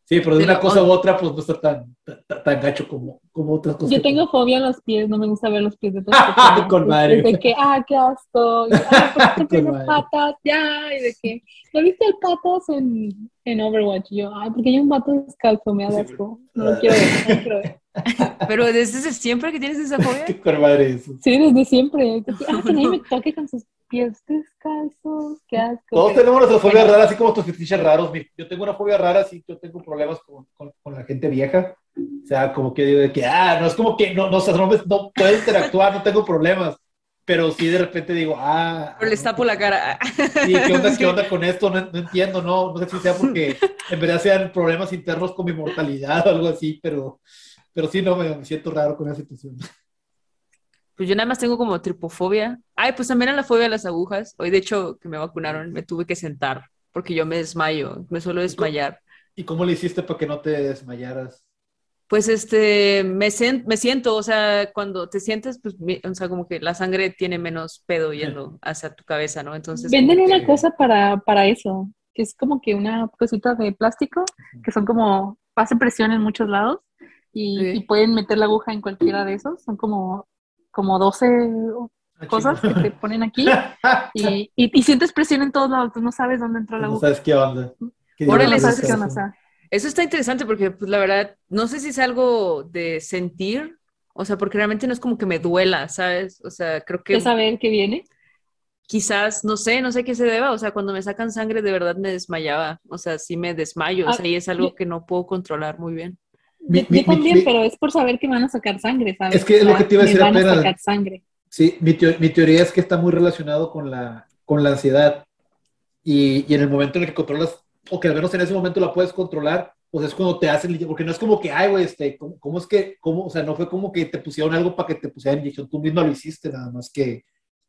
sí, pero de De una cosa u otra, pues no está tan, tan, tan gacho como, como otras cosas. Yo tengo fobia a los pies, no me gusta ver los pies de personas. Con madre. De que, ah, qué asco. Y, ah, ¿por qué tiene patas? Ya, y de que, ¿no viste el patas en, en Overwatch? Y yo, ay, porque hay un pato descalzo, me da asco. No lo quiero ver, no lo quiero ver. pero desde siempre que tienes esa fobia. Qué con madre eso. Sí, desde siempre. Ah, que nadie me toque con sus pies descalzos, qué asco. Todos tenemos nuestras fobias bueno. raras, así como tus fetiches raros. Yo tengo una fobia rara, sí, yo tengo problemas con, con, con la gente vieja. O sea, como que digo de que, ah, no es como que no, no, o sea, no, no puedo interactuar, no tengo problemas. Pero sí de repente digo, ah. Pero les tapo la cara. Sí, ¿qué onda, qué onda con esto? No, no entiendo, no, no sé si sea porque en verdad sean problemas internos con mi mortalidad o algo así, pero, pero sí, no, me, me siento raro con esa situación. Pues yo nada más tengo como tripofobia. Ay, pues también a la fobia a las agujas. Hoy, de hecho, que me vacunaron, me tuve que sentar porque yo me desmayo, me suelo desmayar. ¿Y cómo le hiciste para que no te desmayaras? Pues este, me, me siento, o sea, cuando te sientes, pues, mi- o sea, como que la sangre tiene menos pedo yendo hacia tu cabeza, ¿no? Entonces, Venden una que- cosa para, para eso, que es como que una cosita de plástico, que son como, hace presión en muchos lados y, Sí. y pueden meter la aguja en cualquiera de esos. Son como, como 12 Ah, cosas que te ponen aquí y, y, y sientes presión en todos lados, tú no sabes dónde entró la No aguja. sabes qué onda. ¿Qué Órale, no sabes es qué onda, o eso? sea. Eso está interesante porque, pues, la verdad, no sé si es algo de sentir, o sea, porque realmente no es como que me duela, ¿sabes? O sea, creo que ¿Qué saber qué viene? quizás, no sé, no sé qué se deba, o sea, cuando me sacan sangre de verdad me desmayaba, o sea, sí me desmayo, o Ah, sea, y es algo que no puedo controlar muy bien. Mi- yo, mi- yo también, mi- pero es por saber que van a sacar sangre, ¿sabes? Es que es lo que te iba a decir van apenas. a sacar sangre. Sí, mi, teo- teoría es que está muy relacionado con la, con la ansiedad. Y, y en el momento en el que controlas, o que al menos en ese momento la puedes controlar, pues es cuando te hacen, porque no es como que, ay, güey, este, ¿cómo, cómo es que, cómo, o sea, no fue como que te pusieron algo para que te pusieran inyección, tú mismo lo hiciste, nada más que,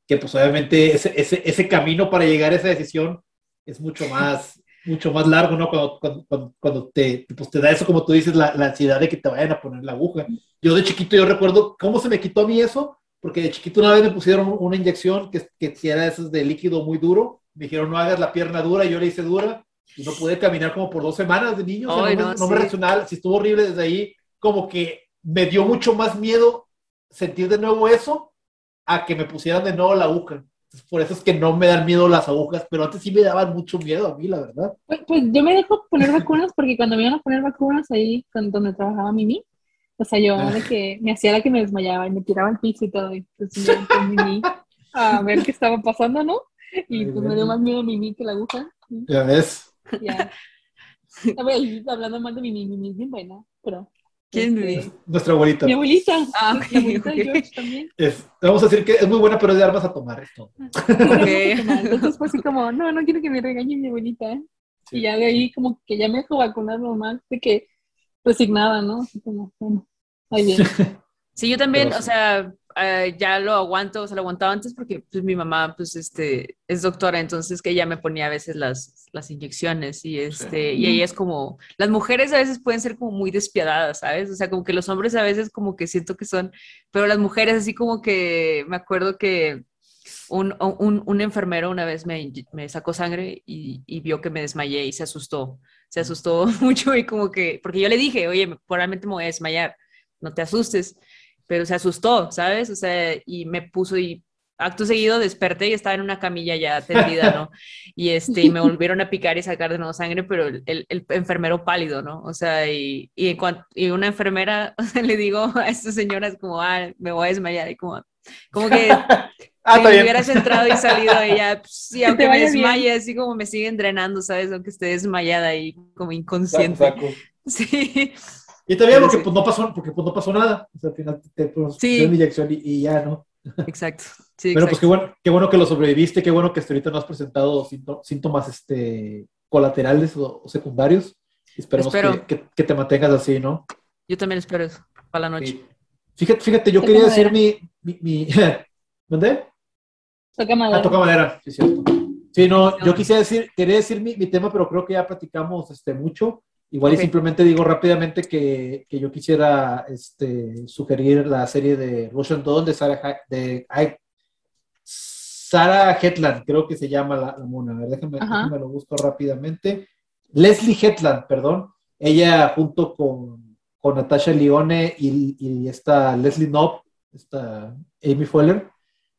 que pues obviamente ese, ese, ese camino para llegar a esa decisión es mucho más, mucho más largo, ¿no? Cuando, cuando, cuando, te, pues te da eso, como tú dices, la, la ansiedad de que te vayan a poner la aguja. Yo de chiquito, yo recuerdo cómo se me quitó a mí eso, porque de chiquito una vez me pusieron una inyección que, que si era esas de líquido muy duro, me dijeron no hagas la pierna dura, y yo la hice dura, y no pude caminar como por dos semanas de niño, o sea, Ay, no, no, me, no me sí. reaccionaba, si estuvo horrible desde ahí, como que me dio mucho más miedo sentir de nuevo eso, a que me pusieran de nuevo la aguja. Por eso es que no me dan miedo las agujas, pero antes sí me daban mucho miedo a mí, la verdad. Pues, pues yo me dejo poner vacunas porque cuando me iban a poner vacunas ahí con, donde trabajaba Mimi, o sea, yo de que me hacía la que me desmayaba y me tiraba al piso y todo, y pues con Mimi a ver qué estaba pasando, ¿no? Y pues me dio más miedo Mimi que la aguja. Ya ves. Ya. A ver, hablando mal de Mimi, Mimi es bien buena, pero... ¿Quién este? Nuestra abuelita. Mi abuelita. Ah, la abuelita. George también. Es- vamos a decir que es muy buena, pero es de armas a tomar esto. Entonces fue así como, no, no quiero que me regañe mi abuelita. ¿eh? Sí. Y ya de ahí como que ya me dejó vacunar normal, de que resignada, ¿no? Así como, bueno, ahí bien. Sí, yo también, Pero o sea, eh, ya lo aguanto, o sea, lo aguantaba antes porque pues mi mamá, pues, este, es doctora, entonces que ella me ponía a veces las, las inyecciones y este, y ella es como, las mujeres a veces pueden ser como muy despiadadas, ¿sabes? O sea, como que los hombres a veces como que siento que son, pero las mujeres así como que, me acuerdo que un, un, un, enfermero una vez me, me sacó sangre y, y, vio que me desmayé y se asustó. Se asustó mucho y como que, porque yo le dije, oye, probablemente me voy a desmayar, no te asustes, pero se asustó, ¿sabes? O sea, y me puso y acto seguido desperté y estaba en una camilla ya tendida, ¿no? Y este, me volvieron a picar y sacar de nuevo sangre, pero el, el, enfermero pálido, ¿no? O sea, y, y, y una enfermera, o sea, le digo a estas señoras como, ah, me voy a desmayar, y como, como que ah, me hubieras entrado y salido ella, pues, sí, aunque me desmaye, así como me siguen drenando, ¿sabes? Aunque esté desmayada y como inconsciente. Sí. Y también porque, pues, no pasó, porque pues, no pasó nada. O sea, al final te, pues, sí. inyección y, y, ya, ¿no? Exacto. Sí, Pero pues qué bueno, qué bueno que lo sobreviviste, qué bueno que hasta ahorita no has presentado síntomas este, colaterales o, secundarios. Esperemos que, que, te mantengas así, ¿no? Yo también espero eso, para la noche. Fíjate, fíjate, yo quería decir mi... mi, mi... ¿Dónde? Toca madera. Ah, toca madera, sí, cierto. Sí, no, yo quisiera decir, quería decir mi, mi, tema, pero creo que ya platicamos este, mucho. Igual y simplemente digo rápidamente que, que, yo quisiera este, sugerir la serie de Russian Dawn de Sarah, de, Sarah Hetland, creo que se llama la, mona. A ver, déjame, déjame, lo busco rápidamente. Leslie Hetland, perdón. Ella junto con, con Natasha Lione y, y, esta Leslie Knopp, esta Amy Fuller,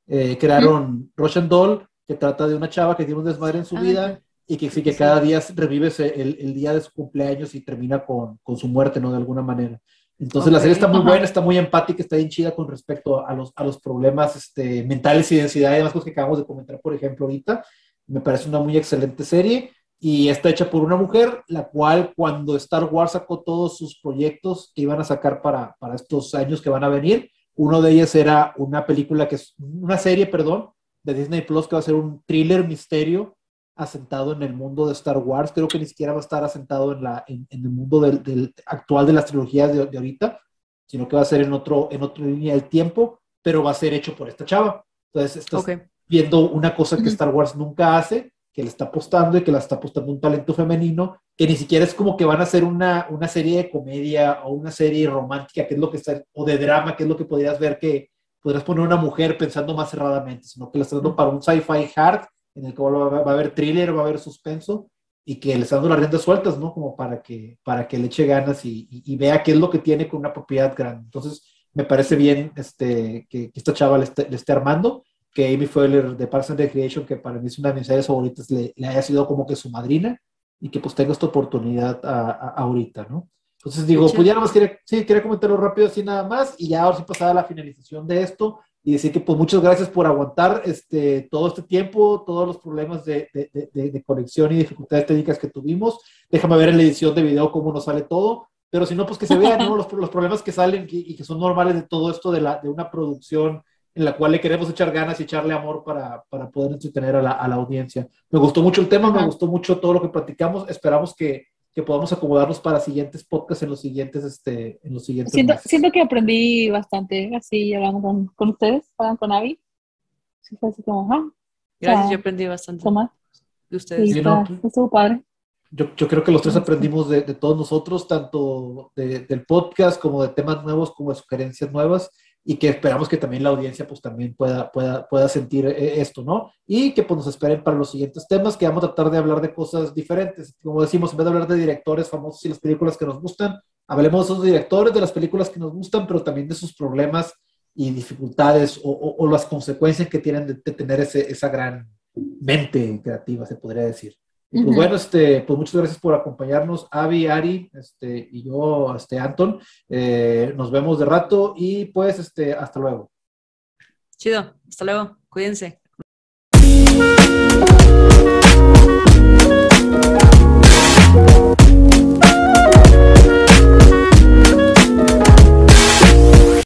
eh, crearon Russian Doll, que trata de una chava que tiene un desmadre en su ah, vida y que sí que cada día revive el, el, día de su cumpleaños y termina con, con, su muerte, ¿no? De alguna manera. Entonces la serie está muy buena, está muy empática, está bien chida con respecto a los, a los problemas este, mentales y densidad y demás cosas que acabamos de comentar, por ejemplo, ahorita. Me parece una muy excelente serie y está hecha por una mujer, la cual cuando Star Wars sacó todos sus proyectos que iban a sacar para, para estos años que van a venir, uno de ellos era una película que es, una serie, perdón, de Disney Plus que va a ser un thriller misterio asentado en el mundo de Star Wars, creo que ni siquiera va a estar asentado en, la, en, el mundo del, actual de las trilogías de, de, ahorita, sino que va a ser en, otro, en otra línea del tiempo, pero va a ser hecho por esta chava. Entonces, estás viendo una cosa que Star Wars nunca hace, que le está apostando y que la está apostando un talento femenino, que ni siquiera es como que van a hacer una, una serie de comedia o una serie romántica, que es lo que está, o de drama, que es lo que podrías ver que podrías poner una mujer pensando más cerradamente, sino que la está dando para un sci-fi hard en el que va, a haber thriller, va a haber suspenso y que le está dando las riendas sueltas, ¿no? Como para que, para que le eche ganas y, y, vea qué es lo que tiene con una propiedad grande. Entonces, me parece bien este, que, esta chava le esté, le esté, armando, que Amy Fuller de Parks and Recreation, que para mí es una de mis series favoritas, le, le, haya sido como que su madrina y que pues tenga esta oportunidad a, a, ahorita, ¿no? Entonces digo, pues ya nada más quería, sí, quería comentarlo rápido así nada más y ya ahora sí pasada la finalización de esto, y decir que pues muchas gracias por aguantar este, todo este tiempo, todos los problemas de, de, de, conexión y dificultades técnicas que tuvimos. Déjame ver en la edición de video cómo nos sale todo, pero si no, pues que se vean ¿no? los, los, problemas que salen y, que son normales de todo esto de, la, de una producción en la cual le queremos echar ganas y echarle amor para, para poder entretener a la, a la audiencia. Me gustó mucho el tema, me gustó mucho todo lo que platicamos, esperamos que que podamos acomodarnos para siguientes podcasts en los siguientes, este, en los siguientes siento, siento que aprendí bastante así hablando con, con ustedes, hablando con Avi. Sí, fue así como, ah, Gracias, yo aprendí bastante. Toma. De ustedes. Sí, está, estuvo padre. Yo, yo, creo que los tres aprendimos de, de todos nosotros, tanto de, del podcast como de temas nuevos, como de sugerencias nuevas y que esperamos que también la audiencia pues también pueda, pueda, pueda sentir eh, esto, ¿no? Y que pues nos esperen para los siguientes temas, que vamos a tratar de hablar de cosas diferentes. Como decimos, en vez de hablar de directores famosos y las películas que nos gustan, hablemos de esos directores, de las películas que nos gustan, pero también de sus problemas y dificultades o, o, las consecuencias que tienen de, de tener ese, esa gran mente creativa, se podría decir. Y pues bueno, este, pues muchas gracias por acompañarnos, Avi, Ari, este, y yo, este, Anton. Eh, nos vemos de rato y pues, este, hasta luego. Chido, hasta luego, cuídense.